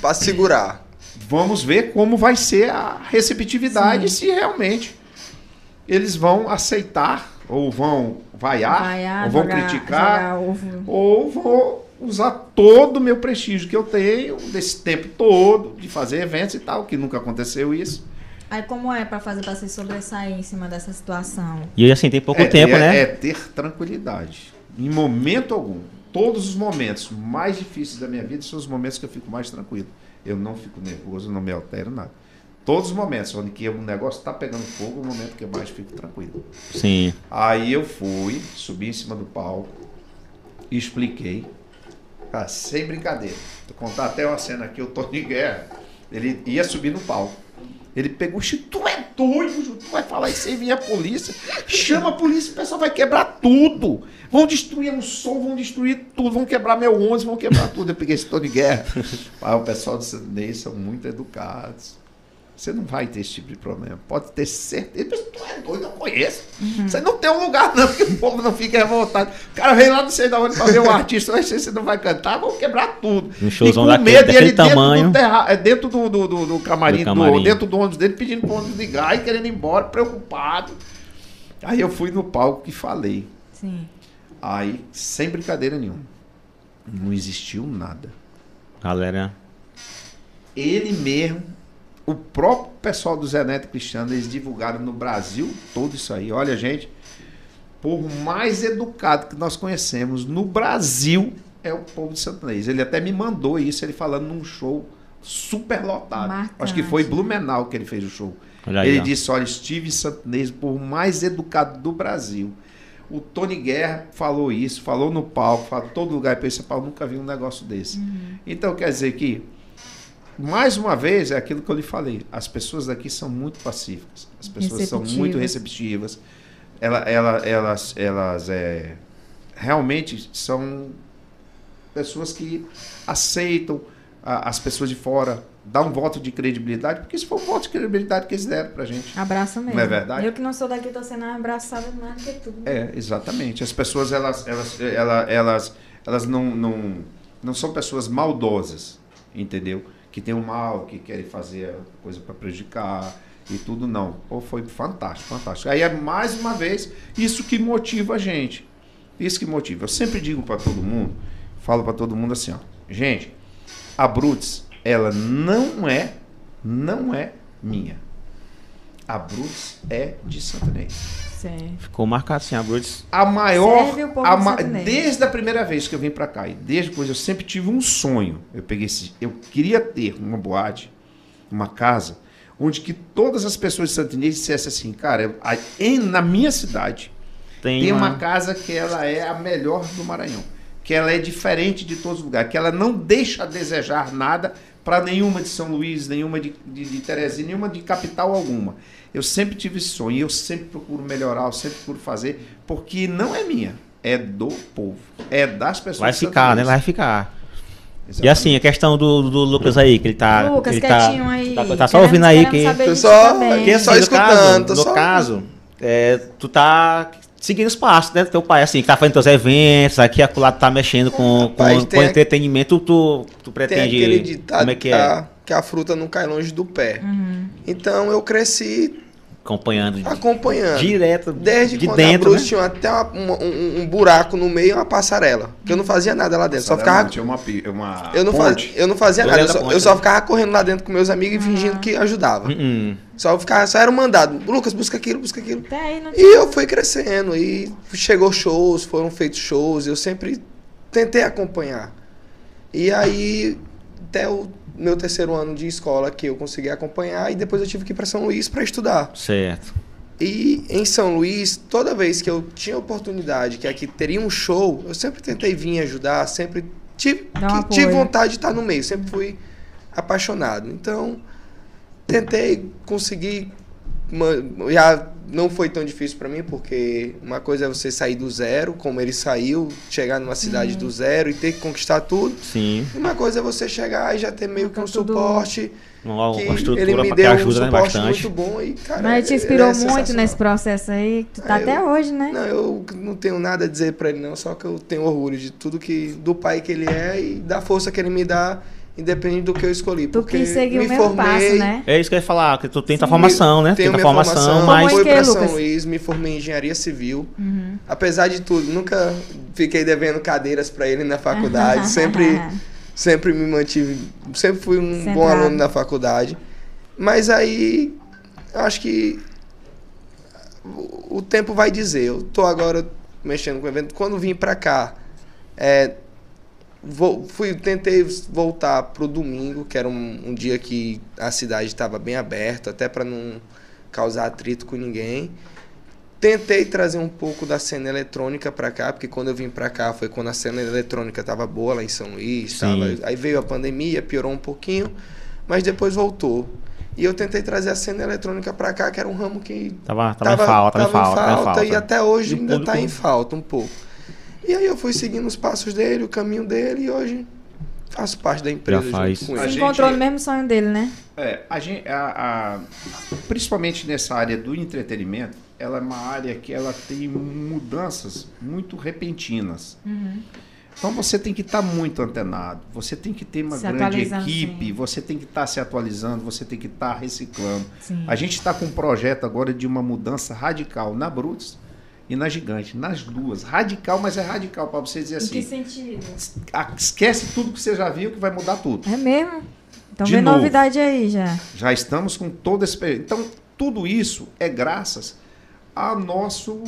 pra segurar. Vamos ver como vai ser a receptividade, Sim. se realmente eles vão aceitar, ou vão vaiar, Vaiar, ou vão jogar- criticar, jogar ou vou usar todo o meu prestígio que eu tenho desse tempo todo de fazer eventos e tal, que nunca aconteceu isso. Aí como é pra fazer pra se sobressair em cima dessa situação? E assim, tem pouco é, tempo, é- né? É ter tranquilidade. Em momento algum. Todos os momentos mais difíceis da minha vida são os momentos que eu fico mais tranquilo. Eu não fico nervoso, não me altero nada. Todos os momentos onde que o negócio está pegando fogo, é o momento que eu mais fico tranquilo. Sim. Aí eu fui, subi em cima do palco, expliquei. Cara, sem brincadeira. Vou contar até uma cena aqui, o Tony Guerra, ele ia subir no palco. Ele pegou, "Xi, tu é doido, tu vai falar isso aí, vem a polícia. Chama a polícia, o pessoal vai quebrar tudo. Vão destruir o som, vão destruir tudo, vão quebrar meu ônibus, vão quebrar tudo. Eu peguei esse Tony Guerra. Ah, o pessoal do Sidney são muito educados. Você não vai ter esse tipo de problema. Pode ter certeza. Tu é doido, eu conheço. Você não tem um lugar, não, que o povo não fica revoltado. O cara vem lá, não sei de onde, pra ver um artista, mas você não vai cantar, vão quebrar tudo. Um showzão e com daquele- medo, e daquele ele dentro tamanho. do, terra, é, dentro do, do, do, do camarim, Do do camarim. dentro do ônibus dele, pedindo pro ônibus ligar e querendo ir embora, preocupado. Aí eu fui no palco e falei. Sim. Aí, sem brincadeira nenhuma, não existiu nada. Galera. ele mesmo, o próprio pessoal do Zé Neto Cristiano, eles divulgaram no Brasil todo isso aí. Olha, gente, por mais educado que nós conhecemos no Brasil, é o povo de Santanês. Ele até me mandou isso, ele falando num show super lotado. Marcante. Acho que foi Blumenau que ele fez o show. Aí, ele ó. disse: Olha, estive em Santanês, o povo mais educado do Brasil. O Tony Guerra falou isso, falou no palco, falou em todo lugar. Eu pensei, Paulo, nunca vi um negócio desse. Então, quer dizer que, mais uma vez, é aquilo que eu lhe falei: as pessoas daqui são muito pacíficas, as pessoas são muito receptivas. Ela, ela, elas elas é, realmente são pessoas que aceitam a- as pessoas de fora, dá um voto de credibilidade, porque isso foi um voto de credibilidade que eles deram pra gente. Abraça mesmo. Não é verdade? Eu que não sou daqui, tô sendo abraçada mais do que tudo. né? É, exatamente. As pessoas, elas, elas, ela- elas, elas não, não, não são pessoas maldosas, entendeu? Que tem o mal, que querem fazer coisa para prejudicar e tudo, não. Pô, foi fantástico, fantástico. Aí é mais uma vez isso que motiva a gente. Isso que motiva. Eu sempre digo para todo mundo, falo para todo mundo assim, ó, gente, a Brutus, ela não é, não é minha. A Brutus é de Santanês. Sim. Ficou marcado assim, a Brutus. A maior. Serve o povo a ma- desde a primeira vez que eu vim pra cá, e desde depois eu sempre tive um sonho. Eu peguei esse. Eu queria ter uma boate, uma casa, onde que todas as pessoas de Santo Inês dissessem assim, cara, em- na minha cidade Tem, tem uma... uma casa que ela é a melhor do Maranhão. Que ela é diferente de todos os lugares. Que ela não deixa a desejar nada para nenhuma de São Luís, nenhuma de, de, de Teresina, nenhuma de capital alguma. Eu sempre tive esse sonho. E eu sempre procuro melhorar, eu sempre procuro fazer. Porque não é minha. É do povo. É das pessoas Vai ficar, né? Vai ficar. E Exatamente. assim, a questão do, do Lucas aí, que ele tá. Lucas, ele tá, quietinho aí. Tá, tá só ouvindo aí que. saber Tô de só- no escutando, caso, no só- caso é, tu tá seguindo os passos, né? do Teu pai, assim, que tá fazendo teus eventos, aqui acolá tu tá mexendo com, Rapaz, com, tem com entretenimento, tu, tu Tem pretende. aquele ditado como é que é? a, que a fruta não cai longe do pé. Uhum. Então eu cresci Acompanhando. acompanhando. Direto. Desde de quando dentro. a Bruce né? tinha até uma- uma- um, um buraco no meio e uma passarela. Que eu não fazia nada lá dentro. Só Não, ficava. tinha uma, uma Eu não, ponte. fazia, eu não fazia nada. Eu só, ponte, eu só né? ficava correndo lá dentro com meus amigos e fingindo que ajudava. Hum, hum. Só, ficava, só era um mandado. Lucas, busca aquilo, busca aquilo. E eu fui crescendo. E chegou shows, foram feitos shows. Eu sempre tentei acompanhar. E aí, até o meu terceiro ano de escola que eu consegui acompanhar. E depois eu tive que ir para São Luís para estudar. Certo. E em São Luís, toda vez que eu tinha oportunidade, que aqui teria um show, eu sempre tentei vir ajudar, sempre tive, que- tive vontade de estar no meio, sempre fui apaixonado. Então, tentei conseguir. já não foi tão difícil para mim, porque uma coisa é você sair do zero, como ele saiu, chegar numa cidade Uhum. do zero e ter que conquistar tudo. Sim. E uma coisa é você chegar e já ter meio que um Tá tudo- suporte. Uma, Que uma estrutura ele me deu um ajuda né, suporte bastante. muito bom e, cara. Mas ele te é- inspirou é muito nesse processo aí. que Tu tá Ah, eu- até hoje, né? Não, eu não tenho nada a dizer pra ele não, só que eu tenho orgulho de tudo que do pai que ele é e da força que ele me dá, independente do que eu escolhi. Tu porque quis seguir me o mesmo formei, passo, né? É isso que eu ia falar, que tu tem tua Sim. formação, né? Tem Tenho tua minha formação, formação, mas. Foi fui pra que, São Lucas? Luís, me formei em engenharia civil. Uhum. Apesar de tudo, nunca fiquei devendo cadeiras pra ele na faculdade, sempre sempre me mantive, sempre fui um Centrado. bom aluno na faculdade. Mas aí, eu acho que o tempo vai dizer. Eu tô agora mexendo com o evento. Quando vim pra cá, é, vou- fui, tentei voltar pro domingo, que era um, um dia que a cidade estava bem aberta, até para não causar atrito com ninguém. Tentei trazer um pouco da cena eletrônica pra cá, porque quando eu vim pra cá foi quando a cena eletrônica tava boa lá em São Luís. Tava, aí veio a pandemia, piorou um pouquinho, mas depois voltou. E eu tentei trazer a cena eletrônica pra cá, que era um ramo que Tava, tava, em falta, tava, em falta, tava em falta. e até hoje ainda está em falta um pouco. E aí eu fui seguindo os passos dele, o caminho dele, e hoje faço parte da empresa. Já faz. Se gente- encontrou no mesmo sonho dele, né? É, a gente, a, a- principalmente nessa área do entretenimento, ela é uma área que ela tem mudanças muito repentinas. Uhum. Então você tem que estar muito antenado, você tem que ter uma Se grande equipe, sim. você tem que estar se atualizando, você tem que estar reciclando. Sim. A gente está com um projeto agora de uma mudança radical na Brutus e na Gigante, nas duas. Radical, mas é radical para você dizer Em que assim. sentido? "Ah, Esquece tudo que você já viu que vai mudar tudo. É mesmo? Então De vem novo. novidade aí já. Já estamos com todo esse período. Então, tudo isso é graças a nosso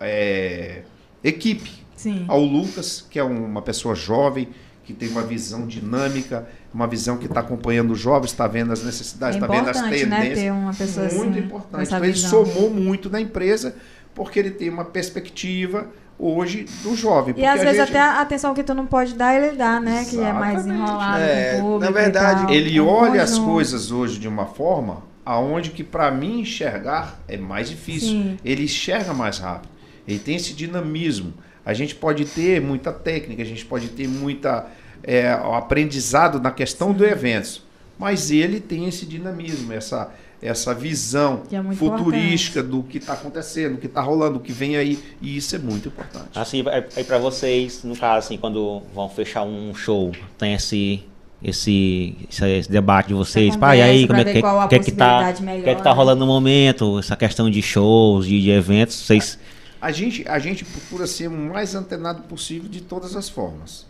é, equipe. Sim. Ao Lucas, que é um- uma pessoa jovem, que tem uma visão dinâmica, uma visão que está acompanhando os jovens, está vendo as necessidades, É está vendo as né, tendências. ter uma pessoa muito assim, importante. Então, ele somou muito na empresa, porque ele tem uma perspectiva hoje do jovem. E às a vezes gente- até a atenção que tu não pode dar, ele dá, né? Que é mais Exatamente. enrolado É, com o público na verdade. Ele É um olha as coisas hoje de uma forma aonde que para mim enxergar é mais difícil. Sim. Ele enxerga mais rápido. Ele tem esse dinamismo. A gente pode ter muita técnica, a gente pode ter muita é, aprendizado na questão do evento, mas ele tem esse dinamismo, essa essa visão é futurística do que está acontecendo, do que está rolando, do que vem aí, e isso é muito importante. Assim, aí pra vocês, no caso, assim, quando vão fechar um show, tem esse, esse, esse, esse debate de vocês, Essa pá, e aí, conversa como é que, ver qual a que, é que tá, possibilidade melhor, que é que tá né? rolando no momento, essa questão de shows, de, de eventos, vocês... A gente, a gente procura ser o mais antenado possível de todas as formas.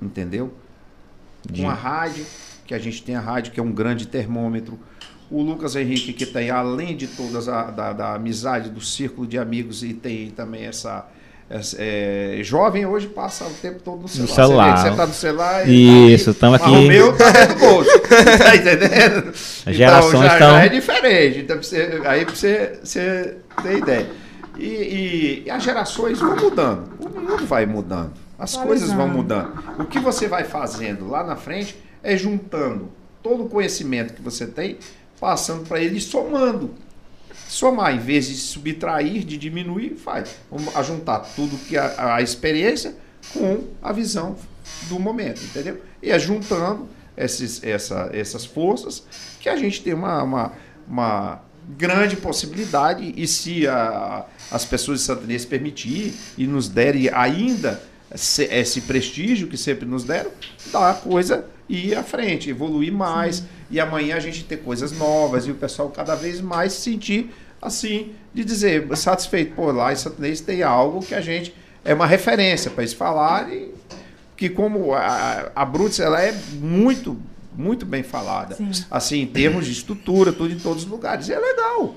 Entendeu? De- Com a rádio, que a gente tem a rádio, que é um grande termômetro. O Lucas Henrique, que tem, além de todas a, da, da amizade, do círculo de amigos, e tem também essa. essa- é, jovem hoje passa o tempo todo no celular. celular. Você, vê que você tá no celular. Isso, tá aí, tamo aqui. O meu tá dentro do bolso. tá entendendo? As gerações então, já, tão- já é diferente. Então, você, aí pra você, você ter ideia. E, e- e as gerações vão mudando. O mundo vai mudando. As coisas vão mudando. O que você vai fazendo lá na frente é juntando todo o conhecimento que você tem, passando para ele e somando. Somar, em vez de subtrair, de diminuir, faz. Vamos juntar tudo que a, a experiência com a visão do momento, entendeu? E é juntando esses, essa, essas forças que a gente tem uma, uma, uma grande possibilidade e se a- as pessoas de Santa Inês permitir e nos derem ainda esse, prestígio que sempre nos deram, dá coisa ir à frente, evoluir mais e amanhã a gente ter coisas novas e o pessoal cada vez mais se sentir assim, de dizer, satisfeito, pô, lá em Santa Inês tem algo que a gente é uma referência para eles falarem que como a, a Brutus, ela é muito, muito bem falada. Sim. Assim, em termos de estrutura, tudo em todos os lugares. E é legal.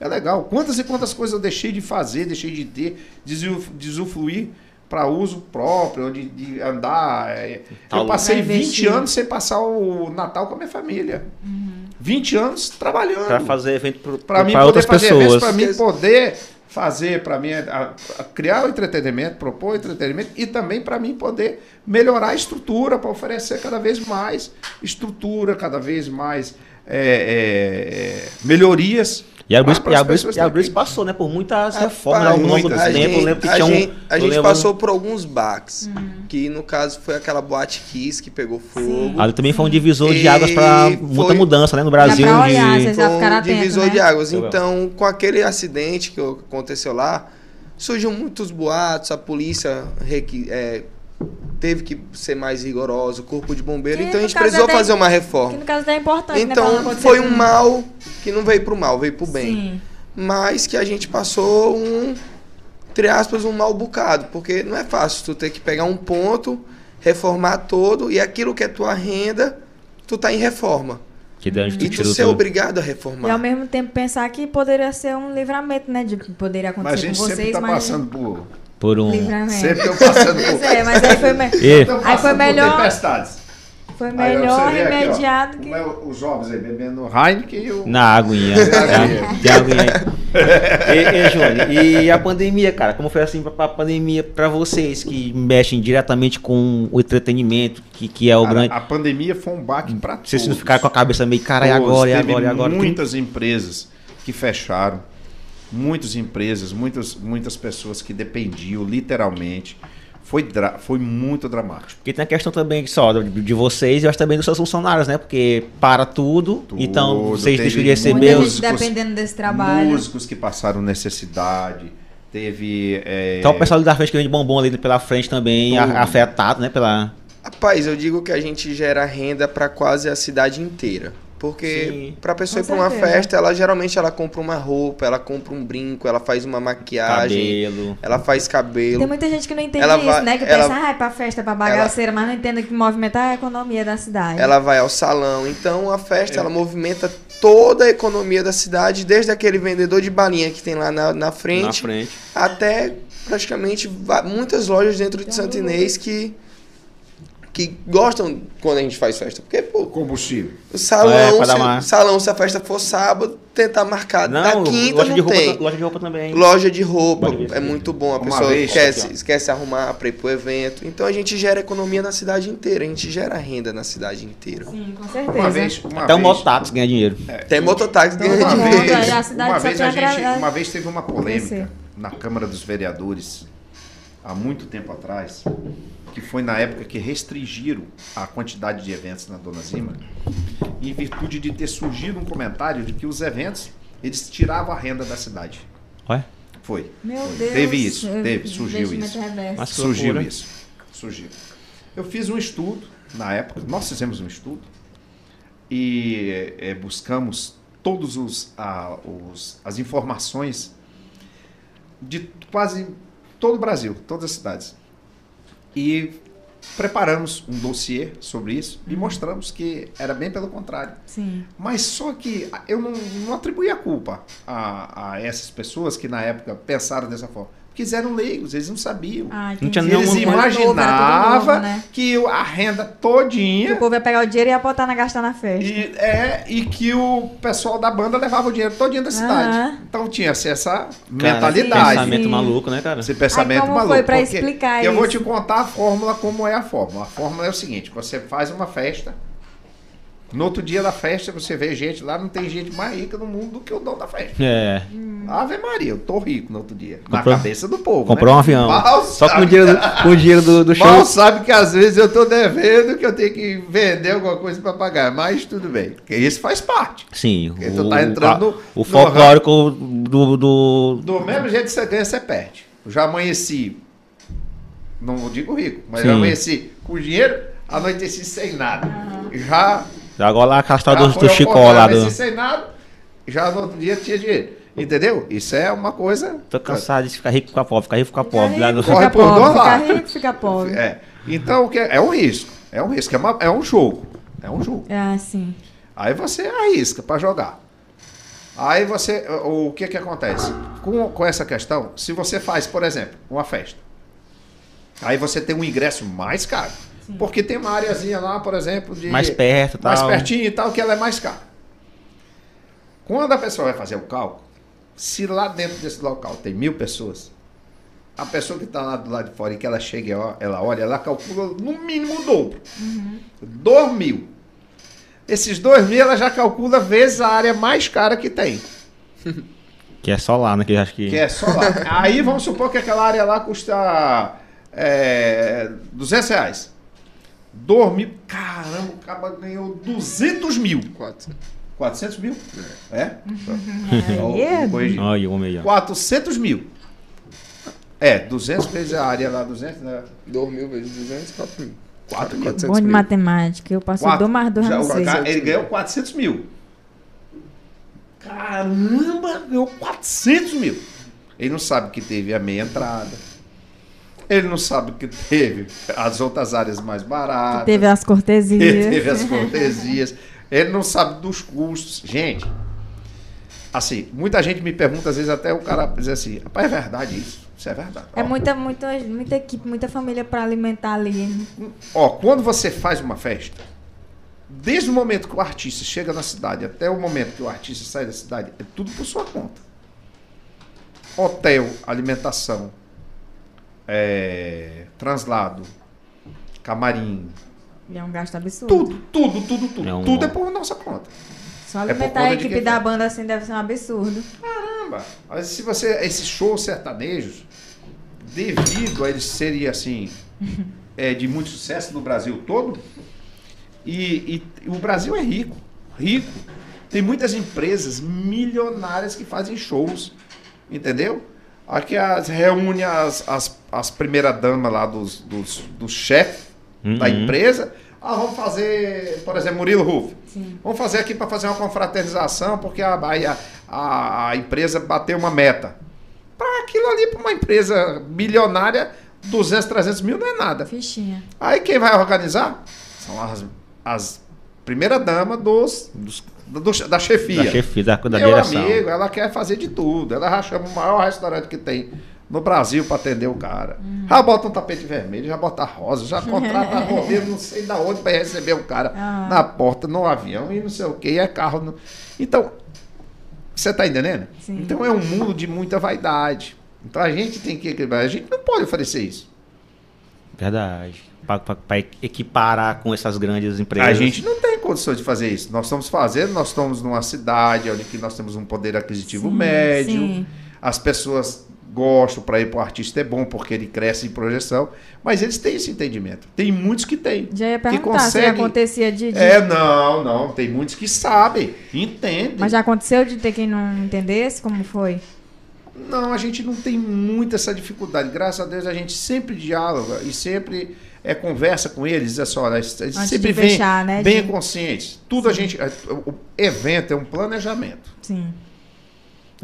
É legal. Quantas e quantas coisas eu deixei de fazer, deixei de ter, de usufruir para uso próprio, de, de andar. é. Tá Eu passei Pra 20 investir. anos sem passar o Natal com a minha família. 20 anos trabalhando Pra fazer evento para mim pra poder outras fazer pessoas. eventos, para mim poder fazer, para mim a- a criar o entretenimento, propor o entretenimento e também para mim poder melhorar a estrutura para oferecer cada vez mais estrutura, cada vez mais é, é, melhorias. E a Bruce, e a Bruce, e a Bruce também. passou, né, por muitas reformas ao longo do tempo. gente, eu lembro que a tinha um- gente, a gente lembro- passou por alguns baques. Que no caso foi aquela boate Kiss que pegou fogo. Ali também foi um divisor de E águas para muita mudança, né, no Brasil. pra olhar, de... vocês Foi um atentos, divisor né? de águas. Então, com aquele acidente que aconteceu lá, surgiu muitos boatos, a polícia é, teve que ser mais rigorosa, o corpo de bombeiro. Que então a gente precisou é fazer uma Que reforma. no caso é importante, né? Então acontecer foi um mal que não veio pro mal, veio pro bem. Sim. Mas que a gente passou um, entre aspas, um mal bocado. Porque não é fácil tu ter que pegar um ponto, reformar todo, e aquilo que é tua renda, tu tá em reforma. Que deu E tu ser tudo. obrigado a E ao reformar. mesmo tempo pensar que poderia ser um livramento, né? De poder Mas a acontecer gente com sempre vocês, está mas. passando por. Por um... Livramento. Sempre eu passando Pois por. é, mas aí foi, me- E- Aí foi por melhor- Tempestades. foi melhor vê aqui, ó, remediado que. é os jovens aí bebendo Heineken e o. Na aguinha. Tem aguinha e, e, Júnior, e a pandemia, cara? Como foi assim pra, pra pandemia pra vocês que mexem diretamente com o entretenimento, que, que é o Cara, grande. A pandemia foi um baque para todos. Vocês não ficaram com a cabeça meio, cara, e agora, e agora, e agora? Muitas empresas que fecharam, muitas empresas, muitas, muitas pessoas que dependiam, literalmente. Foi, dra- foi muito dramático. Porque tem a questão também só de, de vocês e eu acho também dos seus funcionários, né? Porque para tudo, Tudo, então vocês teve deixam de receber Muita os. gente dependendo desse trabalho. Músicos que passaram necessidade. Teve. é, Então o pessoal da frente que vem de bombom ali pela frente também, Tudo. afetado, né? Pela. Rapaz, eu digo que a gente gera renda para quase a cidade inteira. Porque Sim. pra pessoa Com ir pra uma festa, ela geralmente ela compra uma roupa, ela compra um brinco, ela faz uma maquiagem, Cabelo. ela faz cabelo. Tem muita gente que não entende Ela isso, vai- né? Que ela- pensa, ah, é pra festa, pra bagaceira, mas não entende que movimentar a economia da cidade. Ela vai ao salão. Então a festa ela movimenta toda a economia da cidade, desde aquele vendedor de balinha que tem lá na, na Na frente, frente. até praticamente muitas lojas dentro de Santo Inês que, que gostam quando a gente faz festa. Porque, pô, Combustível. o salão, É, se, uma- salão, se a festa for sábado, tentar marcar. da quinta loja não de roupa, tem. loja de roupa também. Loja de roupa é muito bom. A Uma pessoa vez, esquece, aqui, esquece arrumar para ir pro evento. Então a gente gera economia na cidade inteira. A gente gera renda na cidade inteira. Sim, com certeza. Uma vez, uma Até o vez, mototáxi ganha dinheiro. Tem mototáxi Então, ganha uma de vez- uma vez a gente, uma vez teve uma polêmica na Câmara dos Vereadores há muito tempo atrás, que foi na época que restringiram a quantidade de eventos na Dona Zima, em virtude de ter surgido um comentário de que os eventos eles tiravam a renda da cidade. Olha. Foi. Meu Foi. Deus. Teve isso, teve, surgiu isso. Mas- Surgiu loucura. isso. Surgiu. Eu fiz um estudo na época, nós fizemos um estudo e eh, buscamos todos os, ah, os- as informações de quase todo o Brasil, todas as cidades. E preparamos um dossiê sobre isso e mostramos que era bem pelo contrário. Sim. Mas só que eu não, não atribuí a culpa a, a essas pessoas que na época pensaram dessa forma. Porque eles eram leigos, eles não sabiam. Ah, Não tinha eles tudo imaginavam né? que a renda Que todinha o povo ia pegar o dinheiro e ia botar na gastar na festa. e, é, e que o pessoal da banda levava o dinheiro todinho da cidade. Aham. Então tinha-se essa Cara, mentalidade. Pensamento Sim. maluco, né, cara? Esse pensamento Aí como maluco. foi pra explicar Eu vou isso? te contar a fórmula como é a fórmula. A fórmula é o seguinte: você faz uma festa. No outro dia da festa, você vê gente lá, não tem gente mais rica no mundo do que o dono da festa. É. Ave Maria, eu tô rico no outro dia. Na Comprou- cabeça do povo. Comprou né? um avião. Mal Só com o sabe- dinheiro do, com o dinheiro do, do show. Mal sabe que às vezes eu tô devendo que eu tenho que vender alguma coisa para pagar, mas tudo bem. Porque isso faz parte. Sim. Porque tu tá entrando no- o folclórico do, do, Do mesmo jeito que você ganha, você perde. Eu já amanheci, não digo rico, mas Sim. já amanheci com dinheiro, anoiteci sem nada. Já, Agora lá a história já do, do Chicó lá do. sem nada, já no outro dia tinha dinheiro. Entendeu? Isso é uma coisa. Tô cansado de ficar rico e ficar pobre, ficar rico e ficar pobre. No... Corre Fica por pobre, dois fica lados. rico, fica pobre. É. Então, o que é, é um risco. É um risco. É, uma- é um jogo. É um jogo. Ah, sim. Aí você arrisca para jogar. Aí você, o, o que que acontece? Com, com essa questão, se você faz, por exemplo, uma festa, aí você tem um ingresso mais caro. Porque tem uma areazinha lá, por exemplo, de. Mais perto e Mais tal. pertinho e tal, que ela é mais cara. Quando a pessoa vai fazer o cálculo, se lá dentro desse local tem mil pessoas, a pessoa que está lá do lado de fora e que ela chega, e ó- ela olha, ela calcula no mínimo o dobro. Dois mil. Esses dois mil ela já calcula vezes a área mais cara que tem. Que é só lá, né? Que eu acho que. Que é só lá. Aí vamos supor que aquela área lá custa é, 200 reais. Dois mil. Caramba, o cara ganhou 200 mil. Quatro. 400 mil? É? É- Corrigi. Olha o homem aí, ó. 400 mil. É, 200 vezes a área lá, 200, né? 2 mil vezes 200, 4 mil. 4 mil. 400 Bom de mil. matemática. Eu passo Quatro. do mais dois Já, cara- ele ganhou 400 mil. Caramba, ganhou 400 mil. Ele não sabe que teve a meia entrada. Ele não sabe que teve as outras áreas mais baratas. Teve as cortesias. Ele teve as cortesias. Ele não sabe dos custos. Gente, assim, muita gente me pergunta, às vezes até o cara diz assim, rapaz, é verdade isso? Isso é verdade. É Ó, muita, muita, muita equipe, muita família pra alimentar ali. Ó, quando você faz uma festa, desde o momento que o artista chega na cidade até o momento que o artista sai da cidade, é tudo por sua conta. Hotel, alimentação, é, translado, camarim, E é um gasto absurdo. tudo, tudo, tudo, tudo. É um- Tudo é por nossa conta. Só É por alimentar conta a equipe da banda assim deve ser um absurdo. Caramba! Mas se você. Esses shows sertanejos, devido a eles serem assim. é, de muito sucesso no Brasil todo, e, e o Brasil é rico. Rico. Tem muitas empresas milionárias que fazem shows. Entendeu? Aqui as, reúne as, as, as primeiras damas lá dos, dos, dos chefes da Uhum. empresa. Ah, vamos fazer, por exemplo, Murilo. Sim. Vamos fazer aqui para fazer uma confraternização, porque a, a, a, a empresa bateu uma meta. Para aquilo ali, para uma empresa bilionária, 200, 300 mil não é nada. Fichinha. Aí quem vai organizar são as, as primeiras damas dos, dos, do- da chefia. Da chefia, da, da Meu direção. amigo, ela quer fazer de tudo. Ela já chama o maior restaurante que tem no Brasil para atender o cara. Já bota um tapete vermelho, já bota rosa, já contrata rodeiro, não sei da onde para receber o cara Ah. na porta, no avião e não sei o que, é carro. no- Então, você tá entendendo? Sim. Então é um mundo de muita vaidade. Então a gente tem que equilibrar. A gente não pode oferecer isso. Verdade. Para equiparar com essas grandes empresas. A gente não tem condições de fazer isso. Nós estamos fazendo, nós estamos numa cidade onde que nós temos um poder aquisitivo Sim, médio. sim. As pessoas gostam para ir para o artista é bom porque ele cresce em projeção, mas eles têm esse entendimento. Tem muitos que têm. Já ia que perguntar se conseguem- acontecia de. de- É, não, não. Tem muitos que sabem, entendem. Mas já aconteceu de ter quem não entendesse como foi? Não, a gente não tem muito essa dificuldade. Graças a Deus a gente sempre dialoga e sempre é, conversa com eles. Diz assim, olha, eles sempre vêm fechar, né, bem de- conscientes. Tudo a gente. O evento é um planejamento. Sim.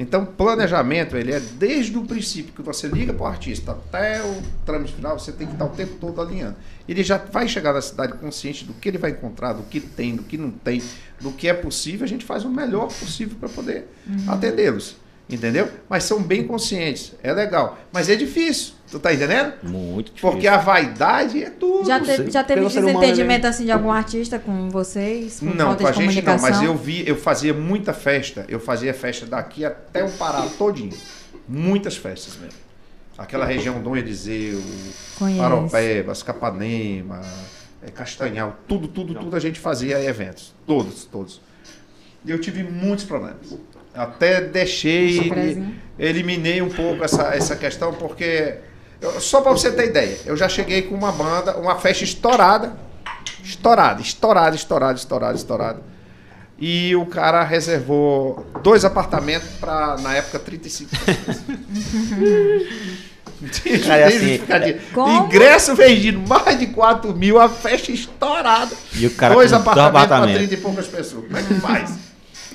Então, planejamento, ele é desde o princípio que você liga para o artista até o trâmite final, você tem que estar o tempo todo alinhando. Ele já vai chegar na cidade consciente do que ele vai encontrar, do que tem, do que não tem, do que é possível, a gente faz o melhor possível para poder atendê-los. Entendeu? Mas são bem conscientes. É legal. Mas é difícil. Tu tá entendendo? Muito difícil. Porque a vaidade é tudo. Já, te- já teve desentendimento assim de algum artista com vocês? Por Não, com a gente não, mas eu vi, eu fazia muita festa. Eu fazia festa daqui até o Pará todinho. Muitas festas mesmo. Aquela região Dom Eliseu. Paropebas, Capanema, eh, Castanhal, tudo, tudo, tudo a gente fazia eventos. Todos, todos. E eu tive muitos problemas. Até deixei, Chacrezinho. eliminei um pouco essa, essa questão, porque. Eu- só para você ter ideia, eu já cheguei com uma banda, uma festa estourada. Estourada, estourada, estourada, estourada, estourada. E o cara reservou dois apartamentos para, na época, 35 pessoas. Cara, é assim, Como? Ingresso vendido, mais de 4 mil, a festa estourada. E o cara dois apartamentos para apartamentos. 30 e poucas pessoas. Como é que faz?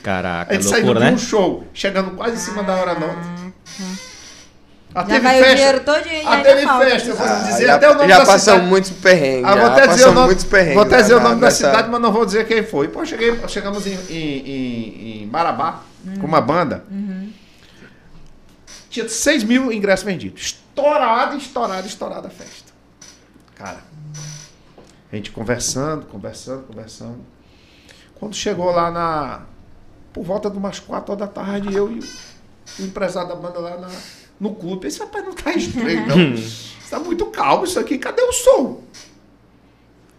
Caraca, A gente loucura, de né? um show, chegando quase em cima da hora não. Já vai o dinheiro todo Ah, ainda teve falta. festa, eu vou Ah, dizer já até o nome já da passou cidade. muitos perrengues. Ah, vou já até dizer o passou nome, muitos perrengues. vou até dizer o nome da nessa- cidade, mas não vou dizer quem foi. Pô, cheguei, chegamos em, em, em- em Marabá com uma banda. Tinha 6 mil ingressos vendidos. Estourado, estourado, estourada a festa. Cara, a gente conversando, conversando, conversando. Quando chegou lá na. Por volta de umas 4 horas da tarde, eu e o empresário da banda lá na- no clube. Esse rapaz não tá estranho, não. Está muito calmo isso aqui. Cadê o som?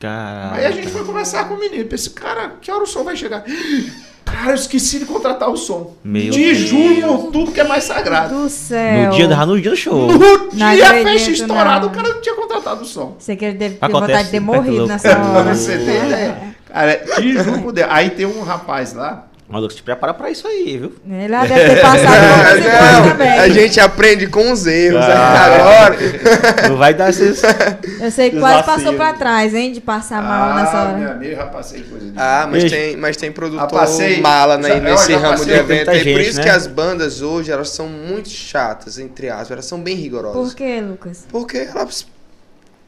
Caraca. Aí a gente foi conversar com o menino. Pensei, cara, que hora o som vai chegar? Cara, eu esqueci de contratar o som. Meu Te Deus. por tudo que é mais sagrado. Do céu. No dia, da- no dia do show. No Não dia festa estourada, o cara não tinha contratado o som. Sei que ele deve ter Acontece, vontade de ter tá morrido nessa hora. você ter ideia. Cara, te juro por Deus. Aí tem um rapaz lá. Maluco, se prepara pra isso aí, viu? Ele lá deve ter passado coisa Não, também. a gente aprende com os erros. Ah. Agora, Não vai dar esses. Eu sei que quase passou pra trás, hein? De passar mal nessa Ah, hora. meu amigo, já passei coisa de. Ah, mas Beijo. tem, mas tem produtor Ah, passei. mala né, Já- nesse já ramo de evento. aí. por gente, isso né? que as bandas hoje elas são muito chatas, entre aspas. Elas são bem rigorosas. Por que, Lucas? Porque elas.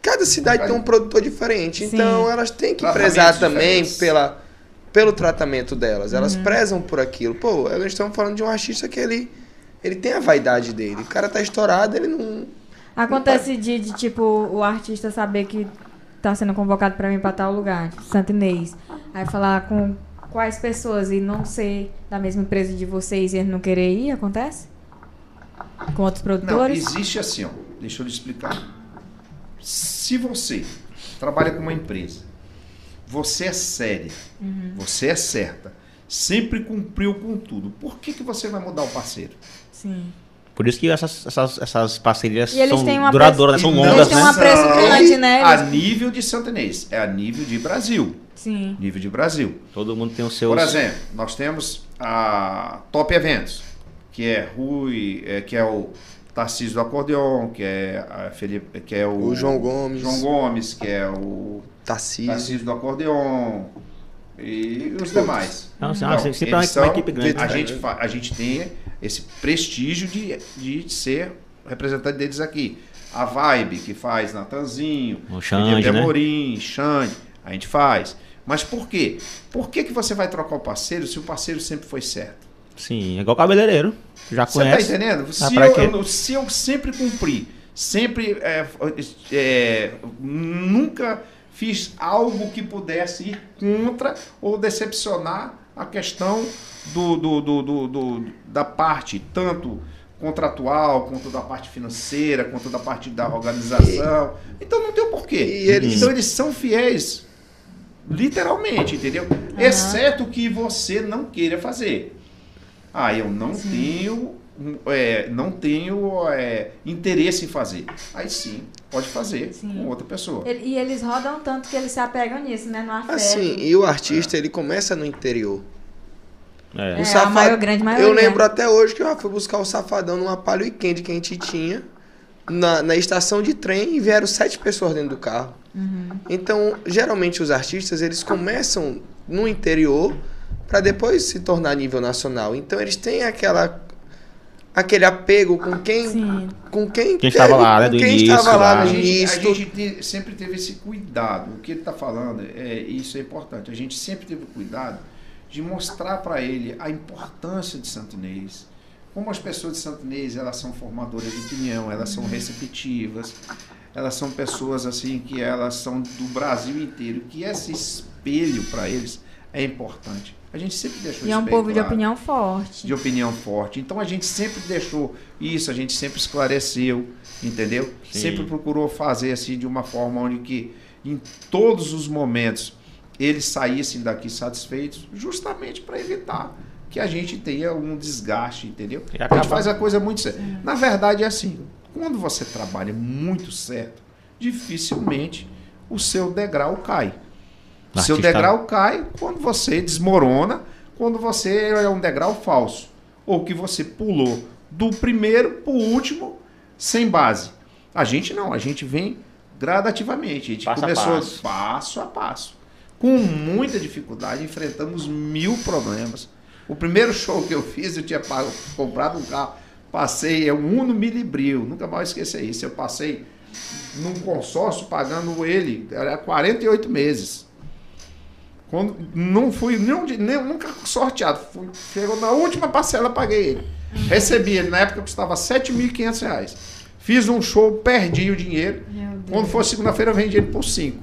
Cada cidade tem um produtor diferente. Sim. Então elas têm que prezar também diferentes. pela, pelo tratamento delas. Elas Uhum. prezam por aquilo. Pô, nós estamos falando de um artista que ele. Ele tem a vaidade dele. O cara tá estourado, ele não. Acontece de, de, tipo, o artista saber que tá sendo convocado pra mim pra tal lugar, Santo Inês. Aí falar com quais pessoas e não ser da mesma empresa de vocês e ele não querer ir, acontece? Com outros Não, produtores? existe assim, ó. Deixa eu lhe explicar. Se você trabalha com uma empresa, você é séria, Uhum. você é certa, sempre cumpriu com tudo, por que, que você vai mudar o parceiro? Sim. Por isso que essas, essas, essas parcerias são duradouras, são longas, Eles têm né? são grande, né? A nível de Santanês, é a nível de Brasil. Sim. Nível de Brasil. Todo mundo tem os seus. Por exemplo, nós temos a Top Eventos, que é Rui, é, que é o Tarcísio do Acordeon, que é a Felipe, que é o, O João Gomes. João Gomes, que é o Tarcísio. Tarcísio do Acordeon e os demais. Não, ah, sempre é uma, equipe grande. A né? gente, a gente tem esse prestígio de, de ser representante deles aqui. A Vibe, que faz Natanzinho, Xande, né? Amorim, Xande, a gente faz. Mas por quê? Por que, que você vai trocar o parceiro se o parceiro sempre foi certo? Sim, é igual cabeleireiro. Já Você tá conhece. entendendo? Se pra eu, eu- se eu sempre cumpri, sempre é, é, nunca fiz algo que pudesse ir contra ou decepcionar a questão do, do- do- do- do- da parte, tanto contratual, quanto da parte financeira, quanto da parte da organização. Então não tem o porquê. E eles- Então eles são fiéis, literalmente, entendeu? Exceto que você não queira fazer. Ah, eu não tenho, é, não tenho é, interesse em fazer. Aí sim, pode fazer Sim. com outra pessoa. Ele- e eles rodam tanto que eles se apegam nisso, né? No afeto. Assim, e o artista, ele começa no interior. É. É, O a maior- grande maioria. Eu lembro até hoje que eu fui buscar o Safadão numa Palio Weekend que a gente tinha na, na estação de trem e vieram sete pessoas dentro do carro. Uhum. Então, geralmente os artistas, eles começam no interior para depois se tornar nível nacional. Então, eles têm aquela aquele apego com quem Sim. com quem Quem estava lá, né, do quem início, estava lá lá. A no gente, a início. tudo. gente te- sempre teve esse cuidado. O que ele está falando, é, isso é importante. A gente sempre teve o cuidado de mostrar para ele a importância de Santo Inês. Como as pessoas de Santo Inês, elas são formadoras de opinião, elas são receptivas, elas são pessoas assim que elas são do Brasil inteiro, que esse espelho para eles é importante. A gente sempre deixou E é um isso bem povo de claro opinião forte. de opinião forte. Então a gente sempre deixou isso, a gente sempre esclareceu, entendeu? Sim. Sempre procurou fazer assim de uma forma onde que em todos os momentos eles saíssem daqui satisfeitos, justamente para evitar que a gente tenha um desgaste, entendeu? E A gente faz a coisa muito séria. Na verdade é assim, quando você trabalha muito certo, dificilmente o seu degrau cai. O seu degrau cai quando você desmorona, quando você é um degrau falso. Ou que você pulou do primeiro para o último sem base. A gente não, a gente vem gradativamente. A gente Passo a começou passo. passo a passo. Com muita dificuldade, enfrentamos mil problemas. O primeiro show que eu fiz, eu tinha pago- comprado um carro, passei, é um Uno Milibril, nunca mais esquecer isso. Eu passei num consórcio pagando ele, era 48 meses. Quando não fui um di- nem- nunca sorteado, fui, chegou na última parcela, paguei ele. Recebi ele, na época custava 7.500 reais. Fiz um show, perdi o dinheiro. Quando for segunda-feira, eu vendi ele por 5.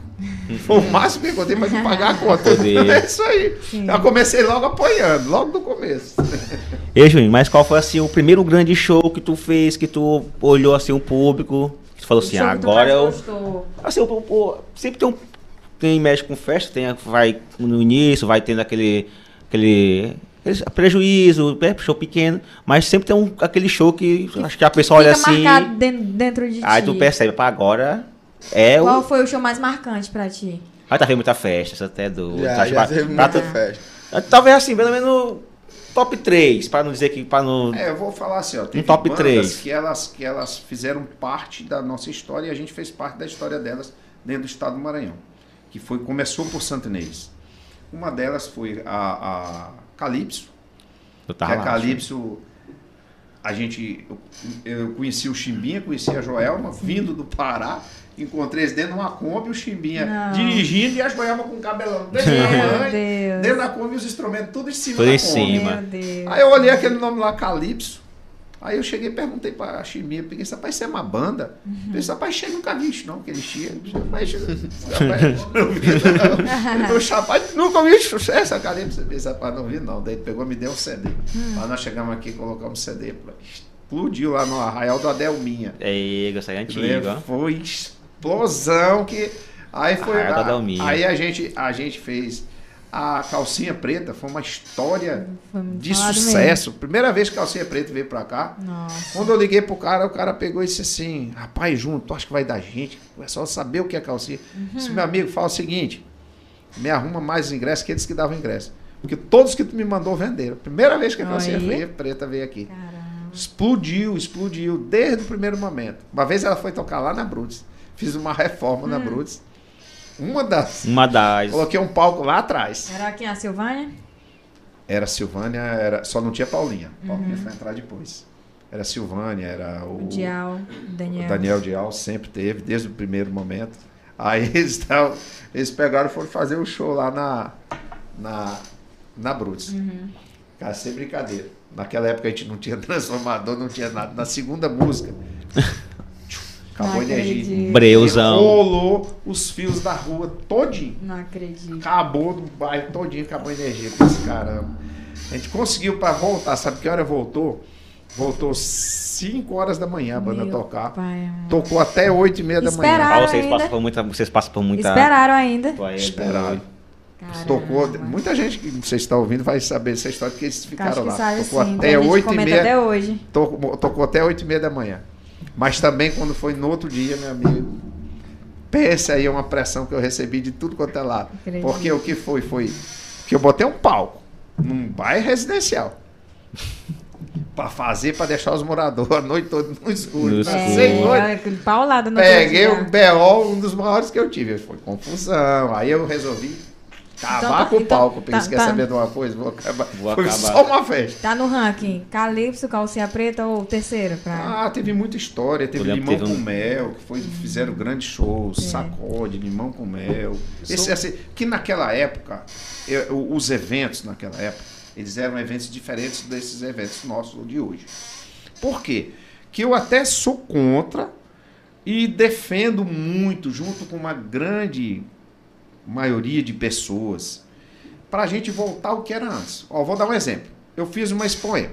Foi o máximo que eu contei para me pagar a conta. É isso aí. Sim. Já comecei logo apoiando, logo do começo. Ei, Juninho, mas qual foi assim o primeiro grande show que tu fez, que tu olhou assim o público, que tu falou assim, agora eu. gostou. Assim, o, o- sempre tem um. Tem mexe com festa, tem, vai no início, vai tendo aquele. aquele aquele prejuízo, é, show pequeno, mas sempre tem um, aquele show que acho que a pessoa olha Fica assim. dentro, dentro de Aí ti. tu percebe, pá, agora é Qual o. foi o show mais marcante pra ti? Vai tá vendo muita festa, isso até do. Já, acho já que teve pra- muita pra- festa. Talvez assim, pelo menos top 3, pra não dizer que. Pra não, É, eu vou falar assim, ó. Teve top bandas três. Que elas, que elas fizeram parte da nossa história e a gente fez parte da história delas dentro do estado do Maranhão. Que foi, começou por Santo Inês. Uma delas foi a, a Calypso, eu que tava a lá, Calypso, a gente, eu, eu conheci o Chimbinha, conheci a Joelma, vindo do Pará, encontrei eles dentro de uma Kombi, o Chimbinha Não. dirigindo e a Joelma com o cabelão Meu tamanho, Deus. dentro da Kombi os instrumentos tudo em cima Tudo da em Kombi. cima. Meu Deus. Aí eu olhei aquele nome lá, Calypso. Aí eu cheguei e perguntei pra Chimia, peguei, rapaz, isso é uma banda? Uhum. Eu disse, rapaz, chega nunca vi isso não, que ele tinha. Rapaz, chega- rapaz, não vi não. Eu disse, rapaz, nunca vi isso, essa Calypso. Eu disse, rapaz, não vi não. Daí ele pegou e me deu um CD. Hum. Aí nós chegamos aqui e colocamos CD. Explodiu lá no Arraial do Adelminha. É, essa é antiga, ó. Foi explosão que. Aí foi. Arraial Adelminha. aí a gente, a gente fez a calcinha preta, foi uma história Foi de sucesso. Primeira vez que a calcinha preta veio pra cá. mesmo. Nossa. Quando eu liguei pro cara, o cara pegou e disse assim: Rapaz, junto, tu acha que vai dar gente? É só saber o que é calcinha. Disse, meu amigo, fala o seguinte: me arruma mais ingressos que eles que davam ingresso. Porque todos que tu me mandou venderam. Primeira vez que a calcinha veio, preta veio aqui. Caramba. Explodiu, explodiu, desde o primeiro momento. Uma vez ela foi tocar lá na Brutus. Fiz uma reforma na Brutus. Uma das. Uma das. Coloquei um palco lá atrás. Era quem? A Silvânia? Era Silvânia, era, só não tinha Paulinha. Paulinha foi entrar depois. Era Silvânia, era o, O Dial, o Daniel. o Daniel Dial, sempre teve, desde o primeiro momento. Aí eles, tavam- eles pegaram e foram fazer o show lá na, na, na Brutus. Cara, sem brincadeira. Naquela época a gente não tinha transformador, não tinha nada. Na segunda música, acabou a energia. Breuzão. Rolou os fios da rua todinho. Não acredito. Acabou no bairro todinho, acabou a energia. Eu Pensei, caramba. A gente conseguiu para voltar, sabe que hora voltou? Voltou 5 horas da manhã a banda Meu tocar. pai. Tocou até 8 e meia da manhã. Ah, vocês ainda. passam por muita. Vocês passam por muita. Esperaram ainda. Esperaram. Caramba. Tocou. Muita gente que vocês estão ouvindo vai saber essa história, porque eles Acho ficaram que lá. sabe Tocou sim. até Tem gente que 8 e comenta meia. até hoje. Tocou, tocou até 8 e meia da manhã. Mas também quando foi no outro dia, meu amigo. Pensa aí uma pressão que eu recebi de tudo quanto é lado. Acredito. Porque o que foi, foi que eu botei um palco num bairro residencial. pra fazer, pra deixar os moradores a noite toda no escuro. No noites, É, aquele paulada no Peguei o dia. BO, um dos maiores que eu tive. Foi confusão. Aí eu resolvi acabar Então tá- com o então palco. Porque tá- quer tá. saber de uma coisa? Vou acabar. Vou Foi acabar. só uma festa. Tá no ranking. Calypso, calcinha preta ou terceiro? Pra... Ah, teve muita história. Teve limão que teve com um- mel, que foi, fizeram grandes shows, É. sacode, limão com mel. Esse, Sou- assim, que naquela época, eu- os eventos naquela época, eles eram eventos diferentes desses eventos nossos de hoje. Por quê? Que eu até sou contra e defendo muito, junto com uma grande maioria de pessoas, para a gente voltar ao que era antes. Ó, vou dar um exemplo. Eu fiz uma expoema.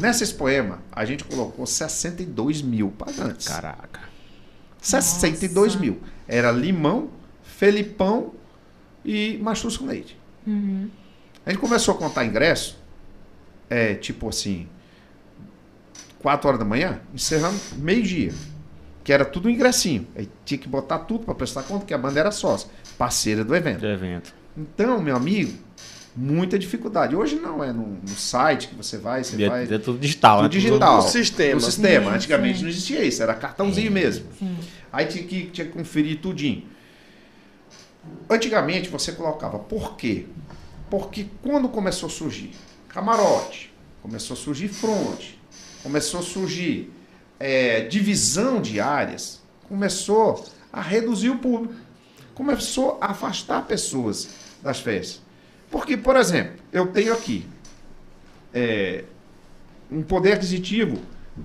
Nessa expoema, a gente colocou 62 mil pagantes. Caraca. 62 Nossa. mil. Era limão, felipão e mastruz com leite. Uhum. A gente começou a contar ingresso, é, tipo assim, 4 horas da manhã, encerrando meio-dia. Que era tudo um ingressinho. Aí tinha que botar tudo para prestar conta que a banda era sócia, parceira do evento. Do evento. Então, meu amigo, muita dificuldade. Hoje não, é no, no site que você vai, você É, vai. é tudo digital, Tudo né? digital. No sistema. No sistema. Sim, Antigamente sim. não existia isso, era cartãozinho mesmo. Sim. Aí tinha que, tinha que conferir tudinho. Antigamente você colocava por quê? Porque quando começou a surgir camarote, começou a surgir fronte, começou a surgir é, divisão de áreas, começou a reduzir o público, começou a afastar pessoas das festas. Porque, por exemplo, eu tenho aqui é, um poder aquisitivo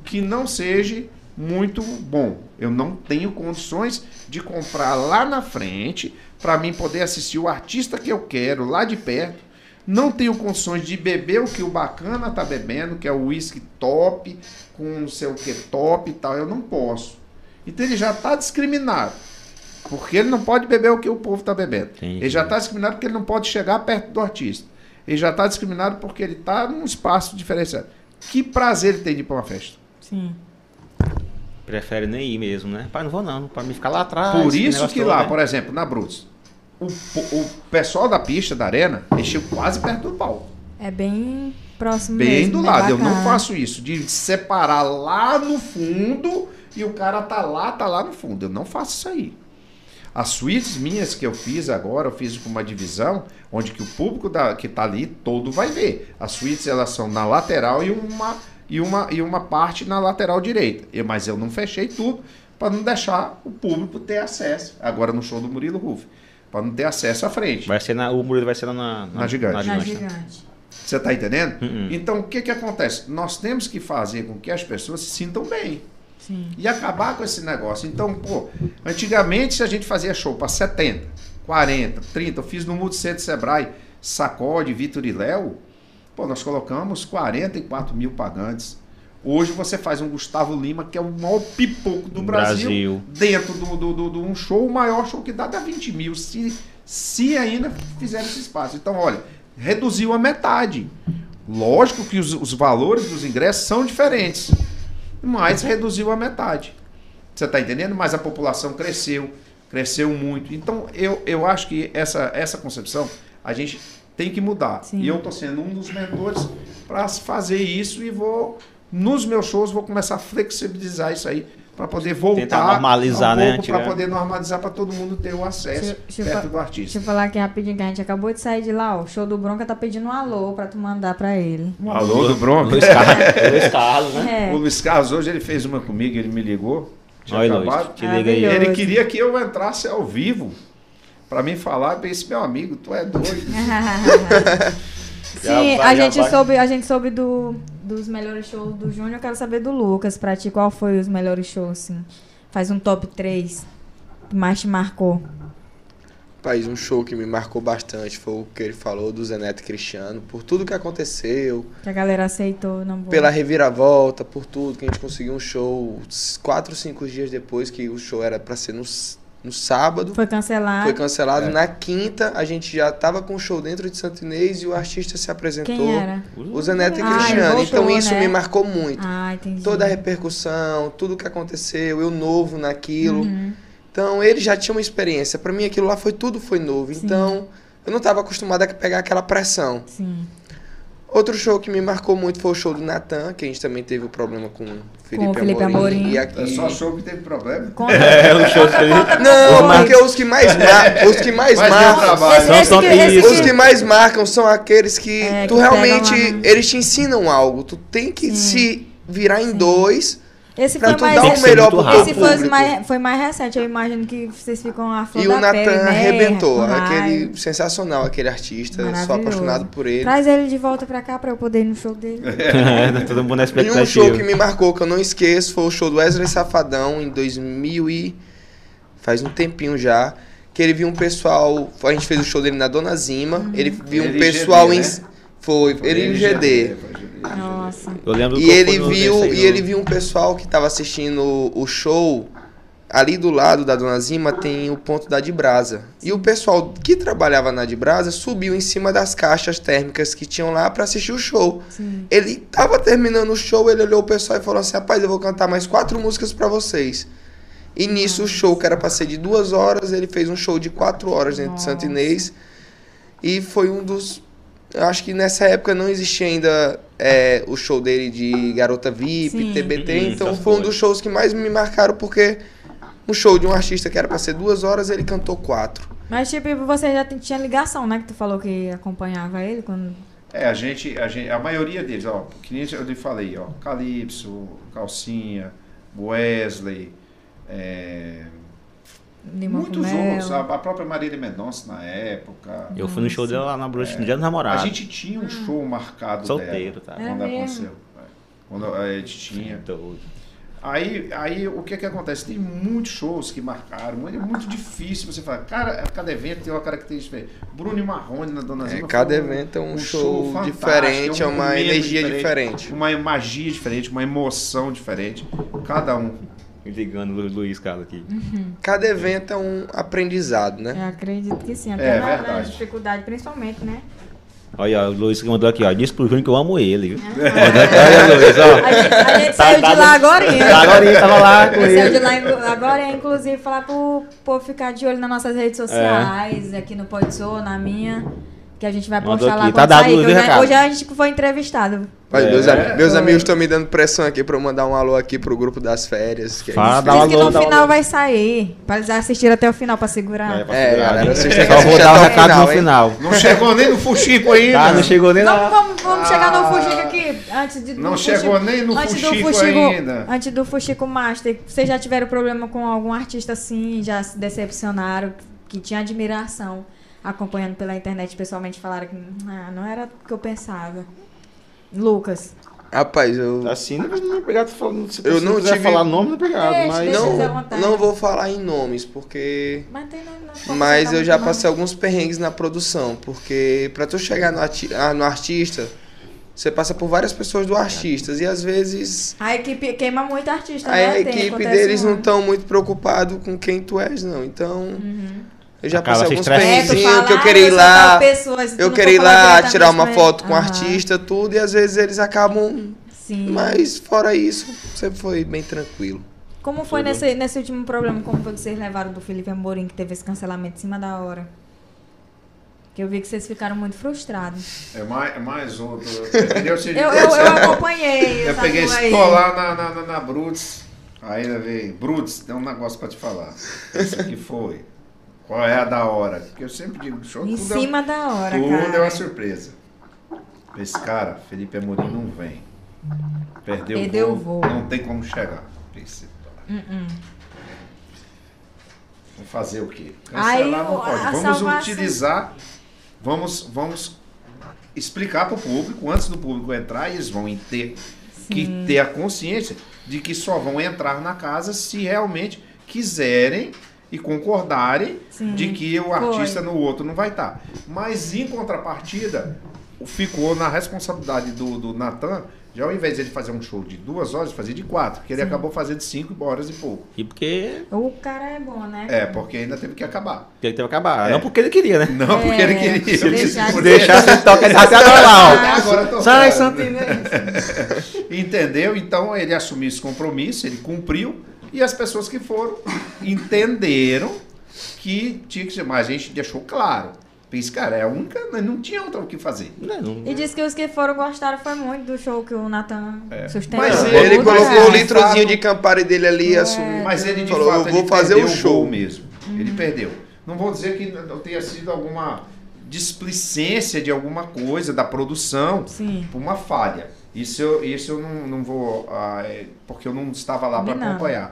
que não seja muito bom. Eu não tenho condições de comprar lá na frente para mim poder assistir o artista que eu quero lá de perto. Não tenho condições de beber o que o bacana tá bebendo, que é o whisky top, com não sei o que top e tal. Eu não posso. Então ele já está discriminado. Porque ele não pode beber o que o povo está bebendo. Entendi. Ele já está discriminado porque ele não pode chegar perto do artista. Ele já está discriminado porque ele está num espaço diferenciado. Que prazer ele tem de ir para uma festa. Sim. Prefere nem ir mesmo, né? Pai, não vou não, pra me ficar lá atrás. Por isso que todo, lá, né? por exemplo, na Brutus, o, o pessoal da pista, da arena, chegam quase perto do palco. É bem próximo Bem mesmo, do bem lado. Eu não bacana. faço isso, de separar lá no fundo e o cara tá lá, tá lá no fundo. Eu não faço isso aí. As suítes minhas que eu fiz agora, eu fiz com uma divisão, onde que o público da, que tá ali todo vai ver. As suítes, elas são na lateral e uma, e uma, e uma parte na lateral direita. Eu- mas eu não fechei tudo para não deixar o público ter acesso. Agora no show do Murilo Ruff. Para não ter acesso à frente. Vai ser na, o Murilo vai ser na, na, Na gigante. Na né? gigante. Você tá entendendo? Uhum. Então, o que que acontece? Nós temos que fazer com que as pessoas se sintam bem Sim. e acabar com esse negócio. Então, pô, antigamente a gente fazia show para 70, 40, 30. Eu fiz no Multicentro Sebrae, Sacode, Vitor e Léo. Pô, nós colocamos 44 mil pagantes. Hoje você faz um Gustavo Lima, que é o maior pipoco do Brasil, Brasil. dentro do, do, do- do um show, o maior show que dá dá 20 mil, se, se ainda fizer esse espaço. Então, olha, reduziu a metade. Lógico que os, os valores dos ingressos são diferentes, mas reduziu a metade. Você está entendendo? Mas a população cresceu, cresceu muito. Então, eu, eu acho que essa, essa concepção a gente tem que mudar. Sim. E eu estou sendo um dos mentores para fazer isso e vou, nos meus shows, vou começar a flexibilizar isso aí para poder voltar Tentar normalizar, um né, para poder normalizar para todo mundo ter o acesso Deixa- perto do artista. Deixa eu falar aqui rapidinho que a gente acabou de sair de lá, ó. O show do Bronca tá pedindo um alô pra tu mandar pra ele. Um alô do Bronco. Luiz Carlos, Luiz Carlos, né? É. O Luiz Carlos hoje ele fez uma comigo, ele me ligou. Tinha Oi, Luiz, acabado. te liga aí. Ele queria que eu entrasse ao vivo para mim falar, eu disse, meu amigo, tu é doido. Sim, a gente vai. soube, a gente soube do, dos melhores shows do Júnior, eu quero saber do Lucas. Pra ti, qual foi os melhores shows, assim? Faz um top 3 que mais te marcou. País, um show que me marcou bastante foi o que ele falou do Zeneto Cristiano, por tudo que aconteceu, Que a galera aceitou, não vou. pela reviravolta, por tudo, que a gente conseguiu um show quatro, cinco dias depois que o show era pra ser no, s- no sábado. Foi cancelado. Foi cancelado. É. Na quinta, a gente já tava com o show dentro de Santo Inês e o artista se apresentou. Quem era? O Zeneto Ah, ele Cristiano. voltou, então isso né? me marcou muito. Ah, entendi. Toda a repercussão, tudo que aconteceu, eu novo naquilo. Uhum. Então ele já tinha uma experiência. Pra mim aquilo lá foi tudo foi novo. Sim. Então eu não tava acostumado a pegar aquela pressão. Sim. Outro show que me marcou muito foi o show do Natan, que a gente também teve o problema com o Felipe, o Felipe Amorim. Amorim. E aqui... É só show que teve problema. Conta- É, o show que ele... Não, porque os que mais, mar... os que mais marcam. Esse- esse esse. Os que mais marcam são aqueles que É, tu que realmente. Eles te ensinam algo. Tu tem que Sim. se virar em Sim. dois Esse pra foi mais. dar o melhor pro teu Esse foi, mais, foi mais recente, eu imagino que vocês ficam a flor E o Natan né? arrebentou. Aquele sensacional, aquele artista. Sou apaixonado por ele. Traz ele de volta pra cá pra eu poder ir no show dele. É, todo mundo na E um show que me marcou, que eu não esqueço, foi o show do Wesley Safadão em 2000 e... Faz um tempinho já. Que ele viu um pessoal... A gente fez o show dele na Dona Zima. Ele viu um Ele pessoal GD, em... né? Foi, ele em GD. foi GD. Nossa. Eu lembro E ele viu, e ele viu um pessoal que tava assistindo o show. Ali do lado da Dona Zima tem o ponto da de brasa. E o pessoal que trabalhava na de brasa subiu em cima das caixas térmicas que tinham lá pra assistir o show. Sim. Ele tava terminando o show, ele olhou o pessoal e falou assim: Rapaz, eu vou cantar mais quatro músicas pra vocês. E nisso o show, que era pra ser de duas horas, ele fez um show de quatro horas dentro de Santo Nossa. Inês. E foi um dos. Eu acho que nessa época não existia ainda é, o show dele de Garota VIP, Sim. TBT. Uhum, então foi um dos shows que mais me marcaram, porque um show de um artista que era pra ser duas horas, ele cantou quatro. Mas, tipo, você já tinha ligação, né? Que tu falou que acompanhava ele quando. É, a gente, a gente, a maioria deles, ó, que nem eu lhe falei, ó, Calypso, Calcinha, Wesley, é, Limão muitos outros, a, a própria Marília Mendonça na época. Eu fui no show dela lá na Bruxa, no dia dos A namorados. gente tinha um show marcado Solteiro, dela, tá? É quando mesmo? aconteceu. é. Quando a gente tinha. Aí, aí o que que acontece? Tem muitos shows que marcaram, é muito difícil você falar. Cara, cada evento tem uma característica diferente. Bruno e Marrone na Dona É, Zima. cada evento é um, um show, fantástico, diferente, é um uma energia diferente. Uma magia diferente, uma emoção diferente. Cada um. Ligando o Lu- Luiz Carlos aqui. Cada evento é um aprendizado, né? Eu acredito que sim. Até É, na, na dificuldade, principalmente, né? Olha, o Luiz que mandou aqui, ó. Diz pro Júnior que eu amo ele? É. Aqui, olha, Luiz, ó. A gente, a gente Tá- saiu tá de lá agora. Tá Agora ele tava lá com A gente saiu de ele. lá agora, inclusive, falar pro povo ficar de olho nas nossas redes sociais, aqui no Podsou, na minha. Que a gente vai Mandou postar lá aqui. quando Tá dado sair. que hoje, a gente foi entrevistado. Mas É. meus, am- meus amigos estão me dando pressão aqui pra eu mandar um alô aqui pro grupo das férias. Que a Fala, Diz uma que alô, no dá um final alô. vai sair. Pra eles assistirem até o final pra segurar. É, pra É, segurar, galera, né? vocês têm que Só vou assistir dar o até o recado final, no final. Não chegou nem no Fuxico ainda. Tá, não chegou nem Não, lá. vamos, vamos chegar no Ah. Fuxico aqui. Antes de, Não do chegou Fuxico- nem no antes do Fuxico Fuxico- ainda. Antes do Fuxico Master, vocês já tiveram problema com algum artista assim, já se decepcionaram, que tinha admiração, acompanhando pela internet, pessoalmente falaram que ah, não era o que eu pensava. Lucas. Rapaz, eu Assim, não não é pegado falando. Se Eu você não quiser tive- falar nome, não é pegado. Deixa, Mas não. não, vou falar em nomes, porque. Mas, tem, não, não Mas eu já muito passei nome. alguns perrengues na produção, porque pra tu chegar no, ati- ah, no artista, você passa por várias pessoas do artista e às vezes A equipe queima muito artista, aí né? a Tem- equipe acontece deles não estão muito preocupados com quem tu és, não. Então, Uhum. Eu já Acaba passei se alguns estressando. É, que eu "Ah, queria ir lá, pessoa", se tu eu queria ir lá tirar uma foto com o Aham. artista, tudo, e às vezes eles acabam. Sim. Mas fora isso, sempre foi bem tranquilo. Como foi Tudo. nesse, nesse último problema? Como foi que vocês levaram do Felipe Amorim, que teve esse cancelamento em cima da hora? Que eu vi que vocês ficaram muito frustrados. É mais, é mais outro. Entendeu? Se- Eu, eu, eu acompanhei. Eu peguei lá na, na, na, na Brutus. Aí eu veio, Brutus, tem um negócio pra te falar. Esse aqui foi. Qual é a da hora? Porque eu sempre digo, show Em tudo, cima da é, hora, tudo cara. é uma surpresa. Esse cara, Felipe Amorim, não vem. Perdeu, Perdeu o o voo, voo. Não tem como chegar. Esse- Uh-uh. Vou fazer o quê? Aí, Cancelar não o- pode. Vamos salvação- utilizar. Vamos, vamos explicar para o público, antes do público entrar, eles vão ter que ter a consciência de que só vão entrar na casa se realmente quiserem e concordarem Sim. de que o Foi. artista no outro não vai estar. Mas em contrapartida, ficou na responsabilidade do, do Natan, já ao invés de ele fazer um show de duas horas, fazer de quatro, porque ele acabou fazendo cinco horas e pouco. E porque O cara é bom, né? É, porque ainda teve que acabar. ele teve que acabar. É. Não porque ele queria, né? Não porque ele queria. se deixar de- Deixar ele até agora lá, agora tocando. Sai, Santinês. Entendeu? Então ele assumiu esse compromisso, ele cumpriu, e as pessoas que foram entenderam que tinha que ser. Mas a gente deixou claro. Esse cara é a única, não tinha outra o que fazer. Não, não- E disse que os que foram gostaram foi muito do show que o Nathan sustentou. Mas Ele, ele- colocou o ele- litrozinho de Campari dele ali e assumiu. Mas ele de Falou, fato eu vou ele fazer perdeu o show. mesmo. Ele perdeu. Não vou dizer que não tenha sido alguma displicência de alguma coisa da produção Sim. por uma falha. Isso eu, isso eu não, não vou. ah, é, porque eu não estava lá para acompanhar.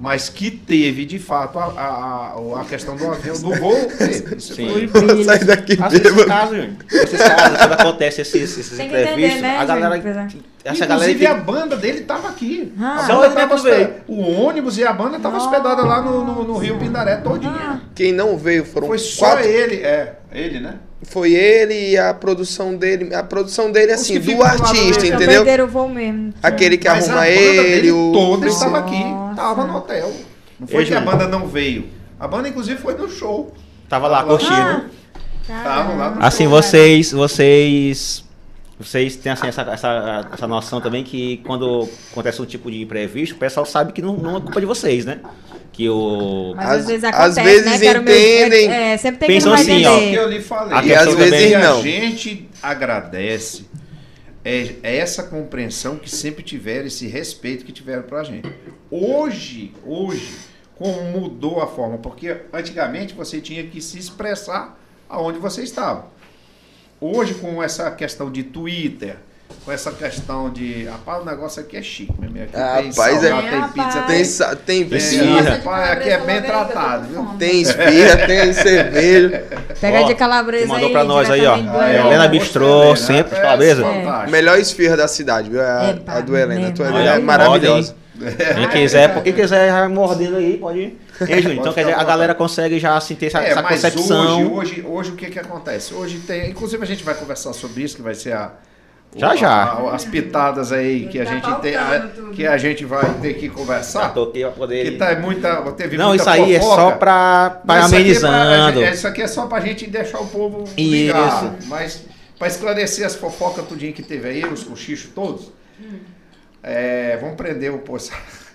Mas que teve, de fato, a, a, a- questão do avião, do voo. Sim. foi- Sai daqui Júnior. Esses casos, quando acontece esses, esses Tem que entender, imprevistos, né, a galera. Júnior? Essa galera Inclusive, tem- a banda dele estava aqui. Ah. A Só banda tava mesmo veio. hospedada- O ônibus e a banda estavam hospedados lá no, no, no Rio Pindaré todinha. Ah. Quem não veio foram Foi só quatro. ele, é. Ele, né? Foi ele e a produção dele. A produção dele, assim, do artista. Então entendeu? perderam o voo mesmo. Aquele que Mas a arruma banda ele, o. toda estava aqui. Nossa. Tava no hotel. Não foi Ei, que a banda não veio. A banda, inclusive, foi no show. Tava lá Tava lá. curtindo. Ah, Estavam lá no Assim, show. vocês, vocês, vocês têm assim, essa, essa, essa noção também que quando acontece um tipo de imprevisto, o pessoal sabe que não, não é culpa de vocês, né? Que o... Mas Às- vezes às acontece, vezes né? meu- entendem- É, sempre tem Pensam que não assim, É ó, o que eu lhe falei. A E às vezes também- E a não. gente agradece é, é essa compreensão que sempre tiveram, esse respeito que tiveram pra gente. Hoje, hoje, como mudou a forma, porque antigamente você tinha que se expressar aonde você estava. Hoje, com essa questão de Twitter, com essa questão de. Rapaz, o negócio aqui é chique, meu amigo. Aqui Ah, tem rapaz, salgado, é- tem É, pizza. Tem, tem. sa- tem, tem esfirra. de aqui é bem tratado, viu? tem esfirra, tem cerveja. Pega Ó, de calabresa que mandou aí, pra nós aí, ó. É, Helena. Bistrô, né? sempre, É, calabresa. fantástico. Melhor esfirra da cidade, viu? A, Epa, a do Helena. A tua. Helena é maravilhosa. Quem quiser, quem quiser, já mordendo aí, pode ir. Ei, Júnior, então quer dizer, a galera consegue já assim, ter essa, É, essa mas concepção. hoje, hoje, hoje o que que acontece? Hoje tem, inclusive a gente vai conversar sobre isso, que vai ser a Já, o- já. a- as pitadas aí que a Tá gente tem, a- que a gente vai ter que Já conversar. toquei pra poder. Que tá muita, teve Não, muita isso aí é fofoca. só pra, pra Mas isso aqui é pra- amenizando. Isso aqui é só pra gente deixar o povo ligado. Isso. Mas pra esclarecer as fofocas tudinho que teve aí, os cochichos todos, Hum. é, vamos prender o poço.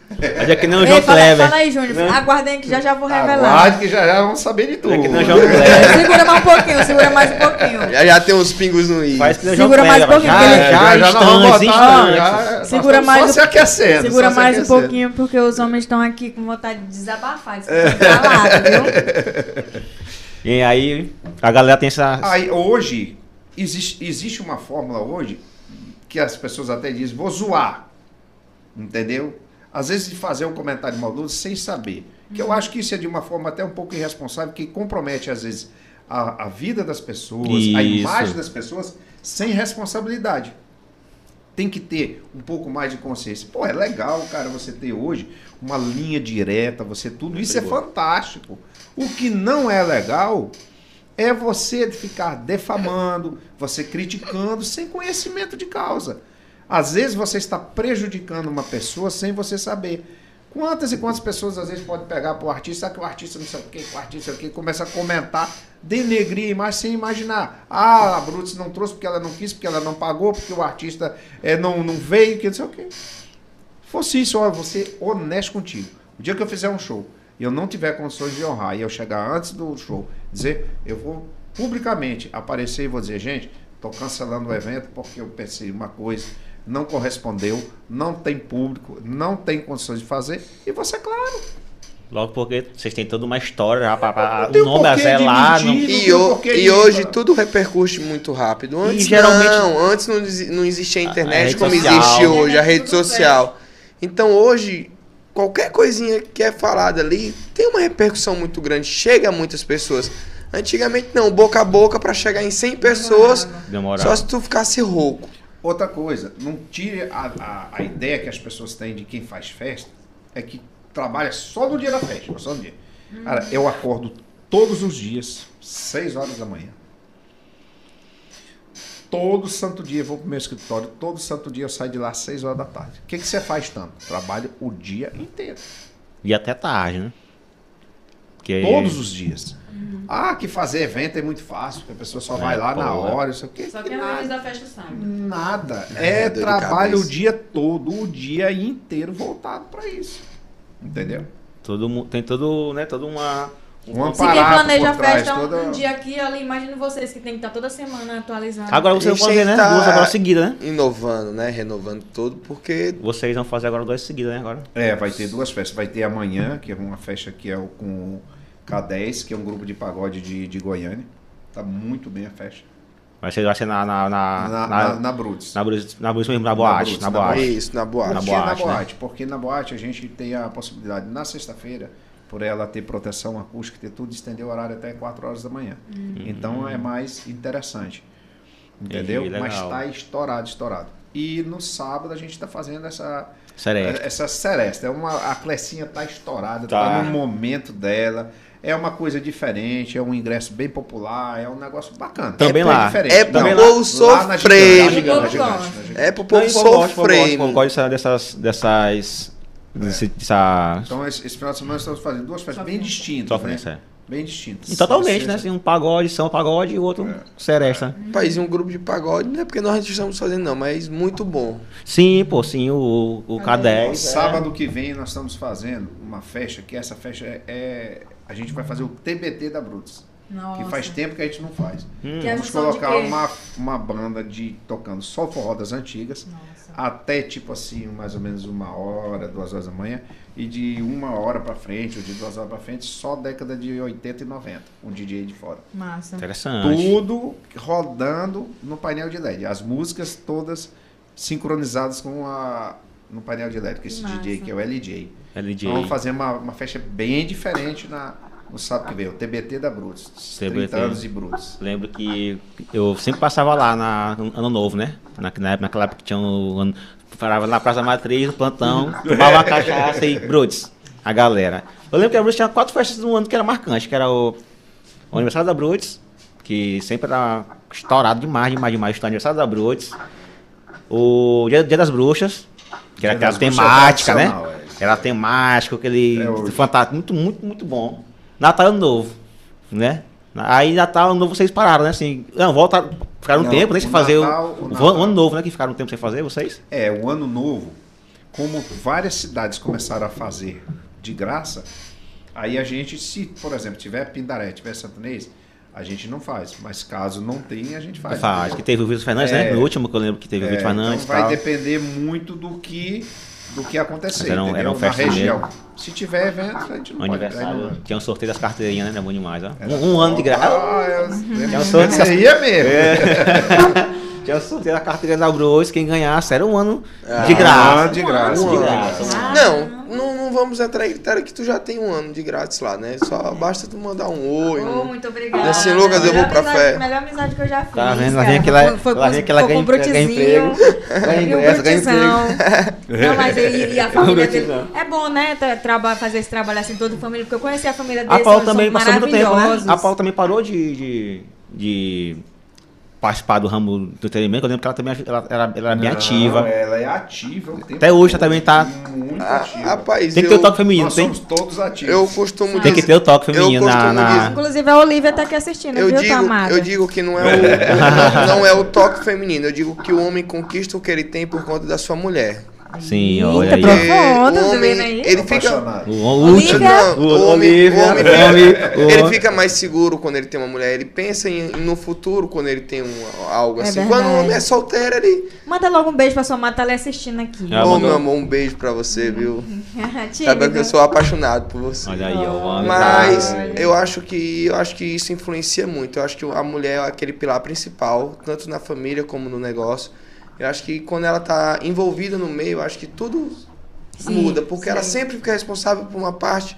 Mas é que nem o João fala, Kleber. fala aí, Júnior. Né? Aguardem que já já vou revelar. Aguarde que já já vamos saber de tudo. É que nem o João Kleber. Segura mais um pouquinho, segura mais um pouquinho. Já, já tem uns pingos no i. Faz que nem o João Segura mais um pouquinho, Já, porque já, É, nós vamos instantes, botar, já- Segura mais só um- se aquecendo. Segura se mais um aquecendo. pouquinho, porque os homens estão aqui com vontade de desabafar. Isso aqui tá calado, viu? E aí, a galera tem essa. Aí, hoje, existe, existe uma fórmula hoje que as pessoas até dizem, vou zoar. Entendeu? Às vezes de fazer um comentário maldoso sem saber. Que eu acho que isso é de uma forma até um pouco irresponsável, que compromete, às vezes, a, a vida das pessoas, a Isso. imagem das pessoas, sem responsabilidade. Tem que ter um pouco mais de consciência. Pô, é legal, cara, você ter hoje uma linha direta, você tudo isso é fantástico. O que não é legal é você ficar defamando, você criticando sem conhecimento de causa. Às vezes você está prejudicando uma pessoa sem você saber. Quantas e quantas pessoas às vezes podem pegar para o artista, ah, que o artista não sei o que, o artista não começa a comentar, denegrir imagem sem imaginar. Ah, a Brutus não trouxe porque ela não quis, porque ela não pagou, porque o artista eh, não, não veio, que não sei o que. Fosse isso, ó, você honesto contigo. O dia que eu fizer um show e eu não tiver condições de honrar e eu chegar antes do show, dizer, eu vou publicamente aparecer e vou dizer, gente, estou cancelando o evento porque eu pensei uma coisa, não correspondeu, não tem público, não tem condições de fazer, e você, claro. Logo porque vocês têm toda uma história já tem o nome a de zelar. não-. E, porquê e hoje tudo repercute muito rápido. Antes geralmente- não, antes não, não existia a internet rede como social. existe hoje, a rede social. Então hoje, qualquer coisinha que é falada ali tem uma repercussão muito grande, chega a muitas pessoas. Antigamente não, boca a boca pra chegar em 100 pessoas, Demorava. só se tu ficasse rouco. Outra coisa, não tire a, a, a ideia que as pessoas têm de quem faz festa, é que trabalha só no dia da festa, só no dia. Cara, eu acordo todos os dias, 6 horas da manhã. Todo santo dia eu vou pro meu escritório, todo santo dia eu saio de lá às 6 horas da tarde. O que, que você faz tanto? Trabalho o dia inteiro. E até tarde, né? Porque Todos os dias. Ah, que fazer evento é muito fácil, que a pessoa só É, vai lá na pô, hora, isso aqui. Só que a maioria da festa sabe. Nada. É, É, trabalho o dia todo, o dia inteiro voltado para isso. Entendeu? todo tem todo, né, toda uma Um Se quem planeja a festa um- toda- um dia aqui ali, imagina vocês que tem que estar toda semana atualizando. Agora vão gente fazer, né? tá- Duas agora seguidas, né? Inovando, né? Renovando tudo, porque Vocês vão fazer agora duas seguidas, né? Agora. É, vai ter duas festas. Vai ter amanhã, que é uma festa que é o com o K10, que é um grupo de pagode de, de Goiânia. Tá muito bem a festa. Vai ser, vai ser na. Na, na, Na, na, na, na Brutus. na, na mesmo, na boate. Brus, Na na boate. isso, na boate. Por Na boate, na né? boate? Porque na boate a gente tem a possibilidade, na sexta-feira, por ela ter proteção acústica, ter tudo, estender o horário até 4 horas da manhã. Então é mais interessante. Entendeu? Entendi, Mas está estourado, estourado. E no sábado a gente está fazendo essa. Seresta. Essa Celeste. É uma, a Clecinha tá estourada, Tá. tá. no momento dela. É uma coisa diferente, é um ingresso bem popular, é um negócio bacana. Também é lá. diferente. É pro Não, povo lá sofrer. gigante, O povo na gigante, gosta. na gigante. É pro Não, povo gosto, sofrer. gosto dessa- dessas. dessas desse- dessa Então, esse, esse final de semana estamos fazendo duas festas bem distintas. sofrência. né? Bem distintas. E totalmente, né? Assim, um pagode, são pagode e o outro É. seresta. País, um grupo de pagode, não é porque nós estamos fazendo, não, mas muito bom. Sim, pô, sim, o, o K10. Sábado que vem nós estamos fazendo uma festa, que essa festa é. A gente vai fazer o TBT da Brutus. Nossa. Que faz tempo que a gente não faz. Hum. Vamos colocar uma, uma banda de tocando só forró das antigas. Nossa. Até tipo assim, mais ou menos uma hora, duas horas da manhã. E de uma hora pra frente, ou de duas horas pra frente, só década de 80 e 90. Um DJ de fora. Massa. Interessante. Tudo rodando no painel de LED. As músicas todas sincronizadas com a no painel de LED, com esse Massa. DJ que é o LJ. LJ. Então vamos fazer uma, uma festa bem diferente na, no sábado que vem, o TBT da Brutus. TBT. 30 anos de Brutus. Lembro que eu sempre passava lá na no Ano Novo, né? Na, na época, naquela época que tinha um ano. Parava na Praça Matriz, no plantão, tomava uma cachaça e Brudes, a galera. Eu lembro que a Brudes tinha quatro festas no ano que era marcante, que era o, o aniversário da Brudes, que sempre era estourado demais, demais, demais, o aniversário da Brudes. O Dia, Dia das Bruxas, que era aquela Bruxas temática, né? tradicional, é. Era temático, aquele É, fantástico, muito, muito, muito bom. Natal e Ano Novo, né? Aí Natal Ano Novo vocês pararam, né? Assim, não, volta, ficaram um Não, tempo, né? Sem fazer Natal- o, o Natal. Ano Novo, né? Que ficaram um tempo sem fazer, vocês? É, o ano novo, como várias cidades começaram a fazer de graça, aí a gente, se, por exemplo, tiver Pindaré, tiver Santonês, a gente não faz. Mas caso não tenha, a gente faz. Faz, que teve o Vitor Fernandes, É. né? No último que eu lembro que teve o É, Vitor Fernandes então vai tal. depender muito do que do que acontecer, Mas eram- entendeu? eram Na festas região. mesmo. Se tiver evento, a gente Um não pode. aniversário, não- tinha um sorteio das carteirinhas, né? É bom demais, ó. Era- Um, um ano de graça. Ah, eu- Tinha um sorteio das Aí é mesmo. Tinha um sorteio da carteirinha da Bros, quem ganhasse era um ano Ah, de graça. ano de graça, Um de ano graça. Ah, não vamos entrar em critério que tu já tem um ano de grátis lá, né? Só basta tu mandar um oi. Oh, um- muito obrigada. Assim, Lucas, eu vou Melhor pra amizade- fé. Melhor amizade que eu já fiz. Tá vendo? Lá cara. vem aquela, Foi, foi lá com, vem aquela foi com ganha, emprego. Ganha E o ingresso, ganha brutizão. emprego. Não, mas ele e a família dele. É bom, né? tra- traba- fazer esse trabalho assim, toda a família, porque eu conheci a família A dele. Paula são- também passou muito tempo, né? A Paula também parou de, de, de participar do ramo do entretenimento. Eu lembro que ela também ela, ela, ela era bem Não, ativa. Ela é ativa. Até hoje todo, também tá- Muito Ah, ativa. rapaz, Tem que eu, ter o toque feminino, Nós tem? somos todos ativos. eu costumo Tem que dizer- ter o toque feminino na. na- Inclusive a Olivia tá aqui assistindo, Eu viu, digo, Tamara? eu digo que não é, o, não é o toque feminino, eu digo que o homem conquista o que ele tem por conta da sua mulher. Sim, Eita, olha aí. Profundo, o tá homem, aí? ele fica. O, último. Não, O, homem- o homem- ele fica mais seguro quando ele tem uma mulher. Ele pensa em, no futuro quando ele tem um, algo É assim. verdade. Quando o homem é solteiro, ele. Manda logo um beijo pra sua mãe, tá ali assistindo aqui. Ô, mandou. meu amor, um beijo pra você, viu? Sabe que eu sou apaixonado por você. Olha aí, ó. homem Mas tá- eu acho que eu acho que isso influencia muito. Eu acho que a mulher é aquele pilar principal, tanto na família como no negócio. Eu acho que quando ela tá envolvida no meio, eu acho que tudo Sim, muda, porque ela sim. sempre fica responsável por uma parte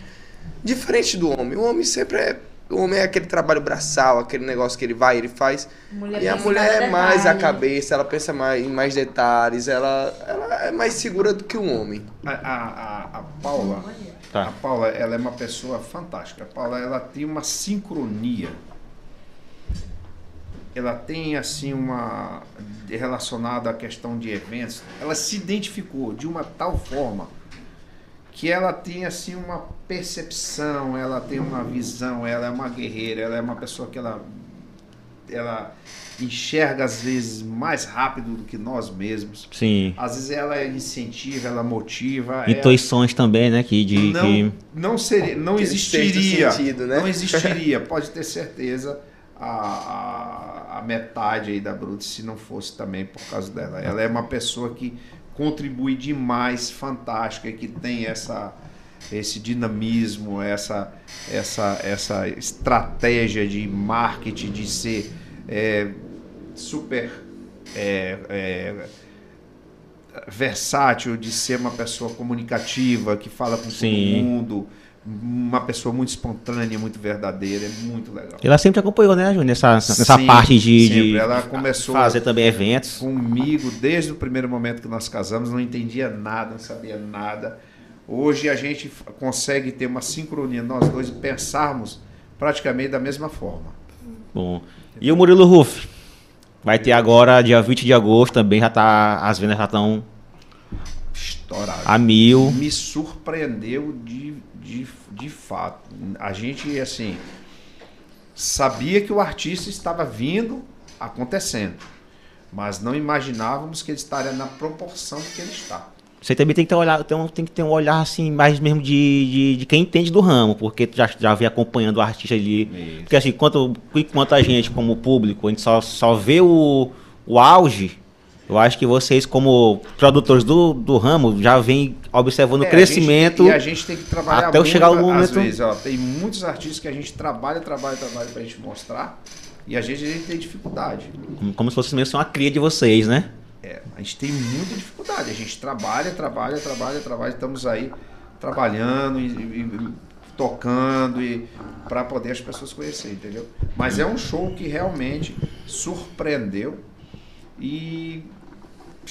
diferente do homem. O homem sempre é O homem é aquele trabalho braçal, aquele negócio que ele vai, ele faz. Mulher e a mulher é mais a cabeça, ela pensa mais, em mais detalhes, ela, ela é mais segura do que um homem. A, a, a, a Paula, Tá. a Paula, ela é uma pessoa fantástica. A Paula, ela tem uma sincronia. Ela tem assim uma relacionada à questão de eventos. Ela se identificou de uma tal forma que ela tem assim uma percepção, ela tem uma visão, ela é uma guerreira, ela é uma pessoa que ela ela enxerga às vezes mais rápido do que nós mesmos. Sim. Às vezes ela incentiva, ela motiva. ela- Intuições também, né? Que, de, não, que não seria, não existiria, sentido, né? não existiria. Pode ter certeza a, a, metade aí da Brute se não fosse também por causa dela. Ela é uma pessoa que contribui demais, fantástica, que tem essa esse dinamismo, essa essa essa estratégia de marketing de ser é, super é, é, versátil, de ser uma pessoa comunicativa, que fala com Sim. todo mundo, uma pessoa muito espontânea, muito verdadeira, é muito legal. ela sempre acompanhou, né, Júnior? Nessa, nessa Sim, parte de, de Ela começou fazer também eventos. comigo desde o primeiro momento que nós casamos, não entendia nada, não sabia nada. Hoje a gente consegue ter uma sincronia nós dois e pensarmos praticamente da mesma forma. Bom. E o Murilo Ruff? Vai ter agora, dia 20 de agosto, também já tá. As vendas já estão Estourado. a mil. me surpreendeu de, de, de fato. A gente, assim, sabia que o artista estava vindo acontecendo, mas não imaginávamos que ele estaria na proporção que ele está. Você também tem que ter um olhar, tem, um- tem que ter um olhar assim, mais mesmo de, de, de quem entende do ramo, porque tu já, já vem acompanhando o artista ali. Isso. Porque assim, enquanto, enquanto a gente, como público, a gente só, só vê o, o auge, eu acho que vocês, como produtores do, do ramo, já vem observando É, o a crescimento. gente- e a gente tem que trabalhar até muito, chegar o às momento- vezes, ó, tem muitos artistas que a gente trabalha, trabalha, trabalha pra gente mostrar, e a gente, a gente tem dificuldade. Como se fosse mesmo uma cria de vocês, né? É, a gente tem muita dificuldade. A gente trabalha, trabalha, trabalha, trabalha. Estamos aí trabalhando e, e- e tocando e para poder as pessoas conhecerem, entendeu? Mas é um show que realmente surpreendeu e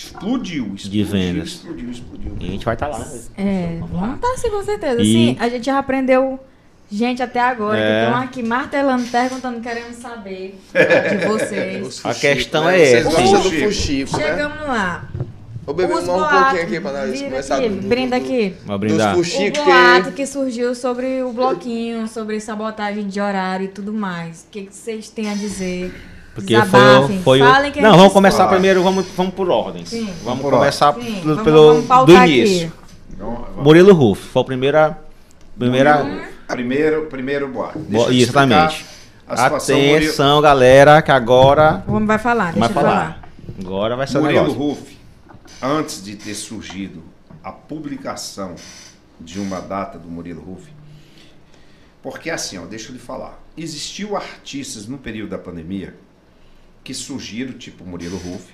explodiu, explodiu, vendas. explodiu, explodiu. E a gente vai estar lá. né? É, vamos estar sim, com certeza. E- Sim, a gente já aprendeu gente até agora É. que estão aqui martelando, perguntando, querendo saber de vocês. A questão né? é Vocês essa. gostam do Fuxico. né? Chegamos lá. Vou beber Os um pouquinho aqui pra nós começar aqui, do- brinda do- aqui. Vou Dos brindar. O fuxicos boato que... que surgiu sobre o bloquinho, sobre sabotagem de horário e tudo mais. O que, que vocês têm a dizer? Porque Desabafem, foi, o- foi o. falem que a Não, vamos começar escuta. primeiro, vamos, vamos por ordem. Sim. Vamos Por começar Sim, pelo, vamos- pelo vamos do início. aqui. Então, vamos- Murilo Ruff, foi a primeira. Primeira. primeiro, primeiro boato. Bo- exatamente. A situação Murilo, Atenção, galera, que agora O homem vai falar, deixa vai falar. falar. Agora vai ser Murilo negócio. Ruff, antes de ter surgido a publicação de uma data do Murilo Ruff, porque assim, ó, deixa eu lhe falar. Existiu artistas no período da pandemia que surgiram, tipo Murilo Ruff,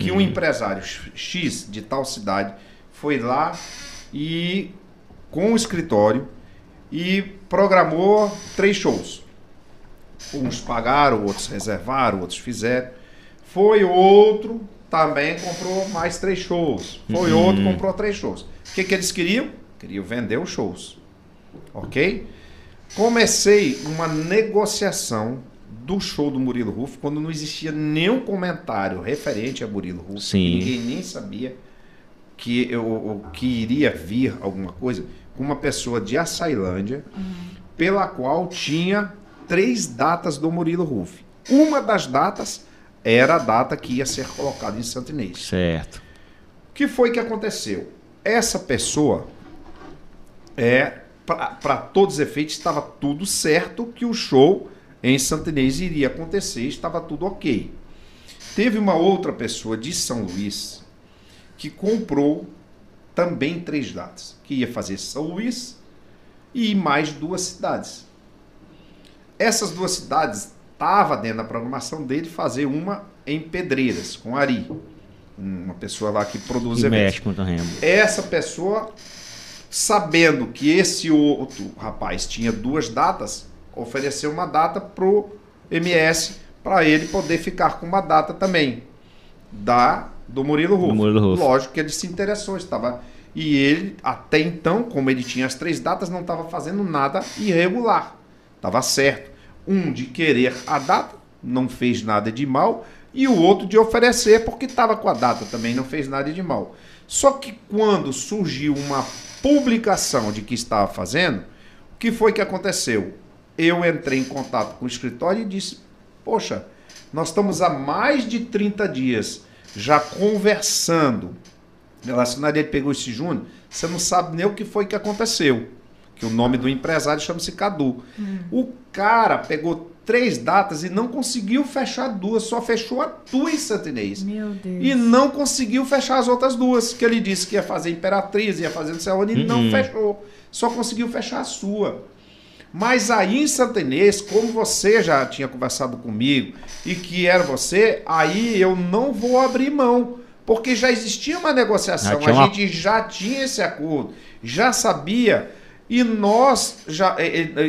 que um empresário X de tal cidade foi lá e com o escritório e programou três shows. Uns pagaram, outros reservaram, outros fizeram. Foi outro, também comprou mais três shows. Foi Uhum. outro, comprou três shows. O que, que eles queriam? Queriam vender os shows. Ok? Comecei uma negociação do show do Murilo Ruff quando não existia nenhum comentário referente a Murilo Ruff. Sim. Ninguém nem sabia que, eu, que iria vir alguma coisa com uma pessoa de Açailândia, pela qual tinha três datas do Murilo Ruff. Uma das datas era a data que ia ser colocada em Santo Inês. Certo. O que foi que aconteceu? Essa pessoa é para todos os efeitos estava tudo certo que o show em Santo Inês iria acontecer, estava tudo ok. Teve uma outra pessoa de São Luís que comprou também três datas, que ia fazer São Luís e mais duas cidades. Essas duas cidades estava dentro da programação dele fazer uma em Pedreiras com Ari, uma pessoa lá que produz Que eventos mexe com o terreno. essa pessoa, sabendo que esse outro rapaz tinha duas datas, ofereceu uma data pro MS para ele poder ficar com uma data também da do Murilo Rufo. Do Murilo Rufo. Lógico que ele se interessou, estava e ele até então, como ele tinha as três datas, não estava fazendo nada irregular. Estava certo. Um de querer a data, não fez nada de mal, e o outro de oferecer porque estava com a data também, não fez nada de mal. Só que quando surgiu uma publicação de que estava fazendo, o que foi que aconteceu? Eu entrei em contato com o escritório e disse: Poxa, nós estamos há mais de 30 dias já conversando. Relacionado, ele pegou esse Júnior, você não sabe nem o que foi que aconteceu. Que o nome do empresário chama-se Cadu. O cara pegou três datas e não conseguiu fechar duas, só fechou a tua em Santinês. Meu Deus. E não conseguiu fechar as outras duas, que ele disse que ia fazer Imperatriz, ia fazer não sei onde, e não Uhum. fechou. Só conseguiu fechar a sua. Mas aí em Santa Inês, como você já tinha conversado comigo e que era você, aí eu não vou abrir mão. Porque já existia uma negociação, tinha a uma- gente já tinha esse acordo, já sabia, e nós já.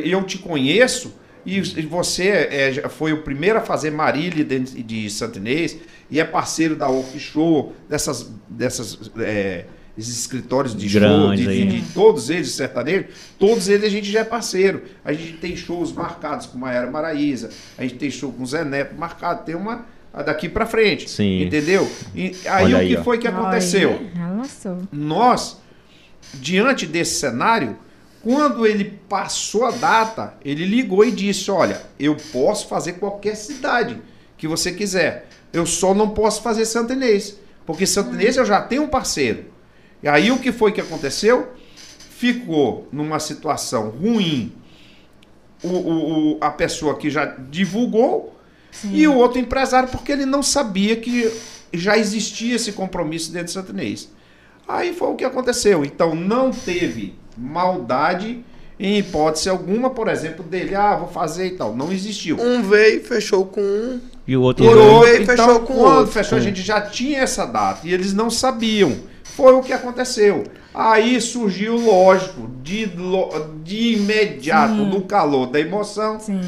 Eu te conheço, e você já foi o primeiro a fazer Marília de, de Santa Inês, e é parceiro da Off Show, dessas, dessas eh, esses escritórios de show, Grandes de, de- de todos eles, sertanejos, todos eles a gente já é parceiro. A gente tem shows marcados com Maera Maraíza, a gente tem show com Zé Neto marcado, tem uma daqui pra frente. Sim. Entendeu? E aí Olha o que ó. foi que aconteceu? Olha. Nós, diante desse cenário, quando ele passou a data, ele ligou e disse: Olha, eu posso fazer qualquer cidade que você quiser. Eu só não posso fazer Santa Inês. Porque Santa Inês eu já tenho um parceiro. E aí o que foi que aconteceu? Ficou numa situação ruim o, o- o- a pessoa que já divulgou e o outro empresário, porque ele não sabia que já existia esse compromisso dentro de Santa Inês. Aí foi o que aconteceu. Então não teve maldade em hipótese alguma, por exemplo, dele, ah, vou fazer e tal. Não existiu. Um veio, fechou com um. E o outro. Por Por outro, outro, veio e então, fechou com quando outro. fechou, a gente já tinha essa data e eles não sabiam. Foi o que aconteceu. Aí surgiu, lógico, de, de imediato, Sim. no calor da emoção, Sim.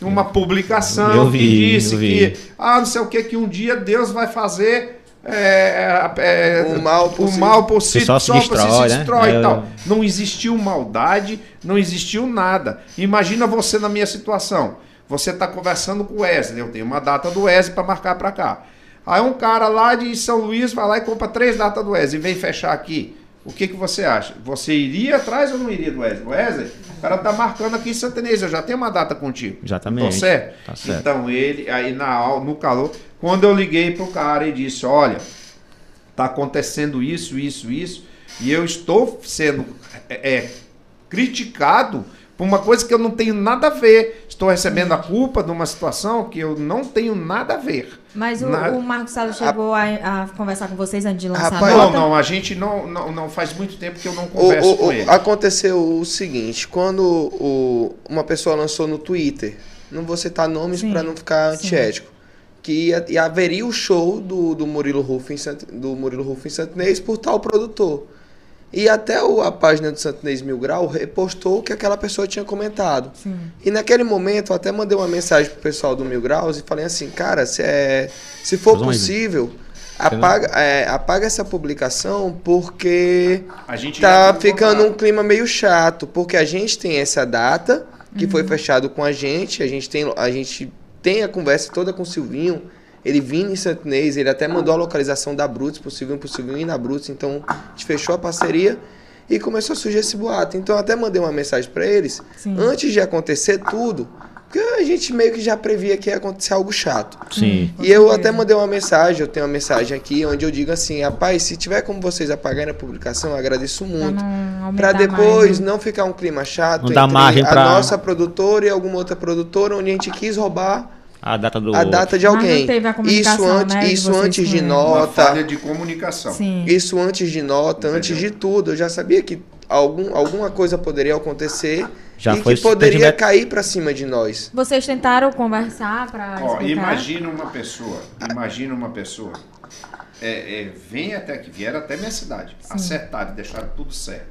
uma publicação Eu vi, que disse que, ah, não sei o que, que um dia Deus vai fazer é, é, O mal por o si- mal por si, Que só se si destrói, se né? destrói É, e tal. eu- Não existiu maldade, não existiu nada. Imagina você na minha situação. Você está conversando com o Wesley, eu tenho uma data do Wesley para marcar para cá. Aí um cara lá de São Luís vai lá e compra três datas do Wesley e vem fechar aqui. O que, que você acha? Você iria atrás ou não iria do Wesley? Wesley, o cara tá marcando aqui em Santa Inês, eu já tenho uma data contigo. Exatamente. Tô certo? Tá certo. Então ele, aí na, no calor, quando eu liguei pro cara e disse, olha, tá acontecendo isso, isso, isso, e eu estou sendo é, é, criticado por uma coisa que eu não tenho nada a ver. Estou recebendo a culpa de uma situação que eu não tenho nada a ver. Mas o, Na- o Marcos Salles chegou a, a conversar com vocês antes de lançar Rapaz, a Não, nota? não, a gente não, não, não faz muito tempo que eu não converso o- com o- ele. aconteceu o seguinte, quando o- uma pessoa lançou no Twitter, não vou citar nomes para não ficar sim. antiético, que ia, e haveria o show do, do Murilo Rufo em Sant, do Murilo Rufo em Santinês por tal produtor. E até o- a página do Santinês Mil Grau repostou o que aquela pessoa tinha comentado. Sim. E naquele momento eu até mandei uma mensagem pro pessoal do Mil Graus e falei assim, cara, se, é, se for um possível, apaga, é, apaga essa publicação porque A gente tá ficando um clima meio chato, porque a gente tem essa data que Uhum. foi fechado com a gente, a gente tem a gente tem a conversa toda com o Silvinho, ele vindo em Santinês, ele até mandou a localização da Brutus pro Silvinho, pro Silvinho ir na Brutus, então a gente fechou a parceria e começou a surgir esse boato. Então eu até mandei uma mensagem para eles, Sim. antes de acontecer tudo, porque a gente meio que já previa que ia acontecer algo chato. Sim. E eu até mandei uma mensagem, eu tenho uma mensagem aqui onde eu digo assim, rapaz, se tiver como vocês apagarem a publicação, eu agradeço muito. Pra depois mais, né? não ficar um clima chato Não dá margem a pra- nossa produtora e alguma outra produtora, onde a gente quis roubar A data do. a data de Mas não alguém. teve a isso comunicação, antes, né, de isso vocês antes de nota, falha de comunicação. Sim. isso antes de nota, antes de tudo, eu já sabia que algum, alguma coisa poderia acontecer Já e foi que poderia entendimento. cair pra cima de nós. Vocês tentaram conversar explicar? imagina uma pessoa, imagina uma pessoa, é, é, vem até aqui, vieram até minha cidade, acertaram e deixaram tudo certo.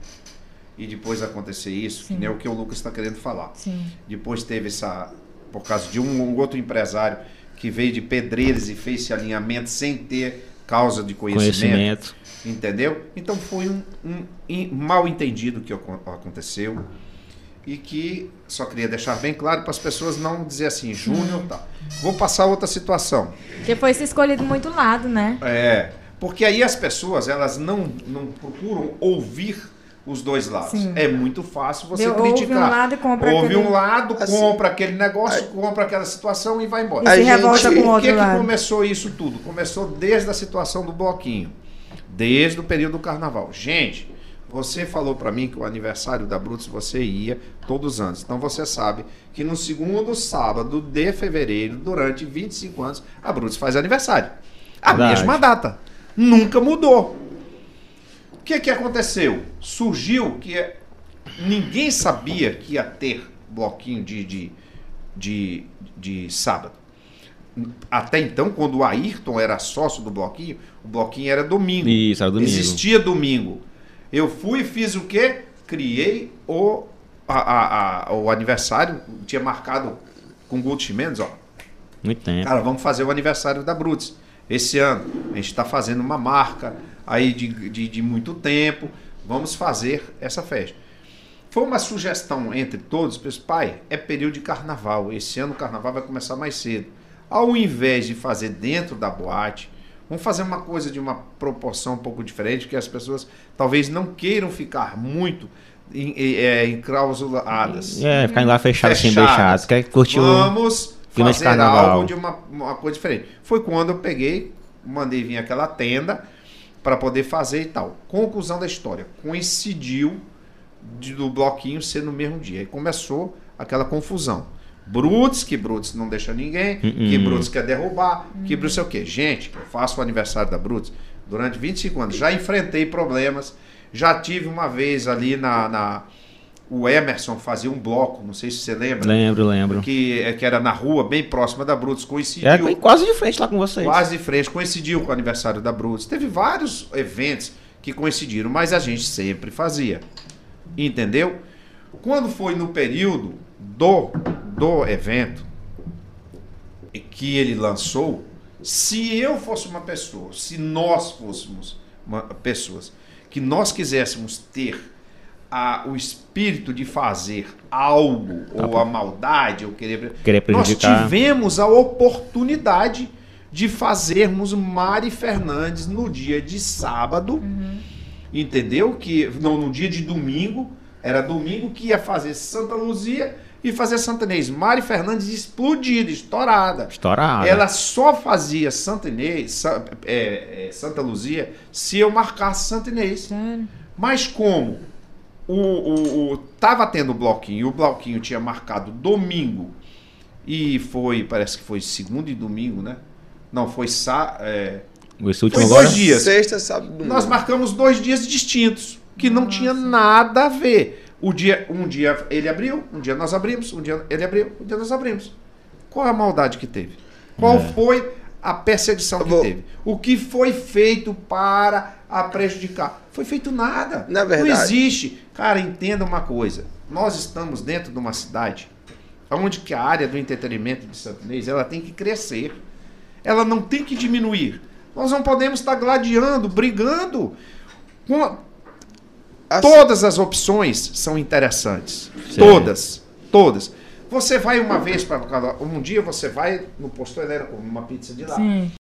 e depois acontecer isso, Sim. que nem o que o Lucas está querendo falar. Sim. Depois teve essa, por causa de um, um outro empresário que veio de Pedreiras e fez esse alinhamento sem ter causa de conhecimento. Conhecimento. Entendeu? Então foi um, um in- mal entendido que acon- aconteceu e que só queria deixar bem claro para as pessoas não dizer assim, Júnior, tá. Vou passar outra situação. Porque foi se escolhido muito lado, né? É, porque aí as pessoas elas não, não procuram ouvir os dois lados. Sim. É muito fácil você Deu- ouve criticar. um lado compra ouve aquele- um lado, Assim, compra aquele negócio, compra aquela situação e vai embora. E A se gente- revolta com o outro que, que lado. começou isso tudo? Começou desde a situação do bloquinho, desde o período do carnaval. Gente, você falou pra mim que o aniversário da Brutus você ia todos os anos. Então você sabe que no segundo sábado de fevereiro, durante 25 anos, a Brutus faz aniversário. A Verdade. mesma data. Nunca mudou. O que que aconteceu? Surgiu que é- ninguém sabia que ia ter bloquinho de, de, de, de sábado. Até então, quando o Ayrton era sócio do bloquinho, o bloquinho era domingo. Isso, era domingo. Existia domingo. Eu fui e fiz o quê? Criei o, a- a- a- o aniversário, tinha marcado com o Guto Chimenez, ó. Muito tempo. Cara, vamos fazer o aniversário da Brutus. Esse ano, a gente está fazendo uma marca aí de, de, de muito tempo. Vamos fazer essa festa. Foi uma sugestão entre todos, pensei, pai, é período de carnaval. Esse ano o carnaval vai começar mais cedo. Ao invés de fazer dentro da boate, vamos fazer uma coisa de uma proporção um pouco diferente, que as pessoas talvez não queiram ficar muito em, em, é, enclausuladas. É, ficar lá fechado assim, Fechadas. deixado. Quer curtir o. Vamos de fazer carnaval. algo de uma, uma coisa diferente. Foi quando eu peguei, mandei vir aquela tenda para poder fazer e tal. Conclusão da história. Coincidiu de- do bloquinho ser no mesmo dia. Aí começou aquela confusão. Brutus, que Brutus não deixa ninguém, que Uh-uh. Brutus quer derrubar, que Brutus é o quê? Gente, eu faço o aniversário da Brutus durante 25 anos. Já enfrentei problemas. Já tive uma vez ali na. na- o Emerson fazia um bloco, não sei se você lembra Lembro, lembro. que, é, que era na rua, bem próxima da Brutus, coincidiu. É quase de frente lá com vocês. Quase de frente, coincidiu com o aniversário da Brutus. Teve vários eventos que coincidiram, mas a gente sempre fazia. Entendeu? Quando foi no período do, do evento que ele lançou, se eu fosse uma pessoa, se nós fôssemos uma, pessoas, que nós quiséssemos ter a, o espírito de fazer algo, ou a maldade, ou querer Querer nós prejudicar. tivemos a oportunidade de fazermos Mari Fernandes no dia de sábado, entendeu? Que não, no dia de domingo, era domingo que ia fazer Santa Luzia e fazer Santa Inês. Mari Fernandes explodida, estourada. Estourada. Ela só fazia Santa Inês, é, é, Santa Luzia, se eu marcasse Santa Inês. Sério? Mas como o, o, o- tava tendo bloquinho, o bloquinho tinha marcado domingo e foi, parece que foi segundo e domingo, né? Não, foi sa, é, Esse último Foi agora. dois dias. Sexta, sábado, domingo. nós marcamos dois dias distintos, que não tinha nada a ver. O dia, um dia ele abriu, um dia nós abrimos, um dia ele abriu, um dia nós abrimos. Qual é a maldade que teve? Qual É. foi a perseguição que Vou- teve? O que foi feito para a prejudicar? Foi feito nada. Na verdade- Não existe. Cara, entenda uma coisa. Nós estamos dentro de uma cidade onde que a área do entretenimento de Santo Inês, ela tem que crescer. Ela não tem que diminuir. Nós não podemos estar gladiando, brigando. Com a- Assim, Todas as opções são interessantes. Certo. Todas. Todas. Você vai uma vez para um dia você vai no posto elétrico, uma pizza de lá. Sim.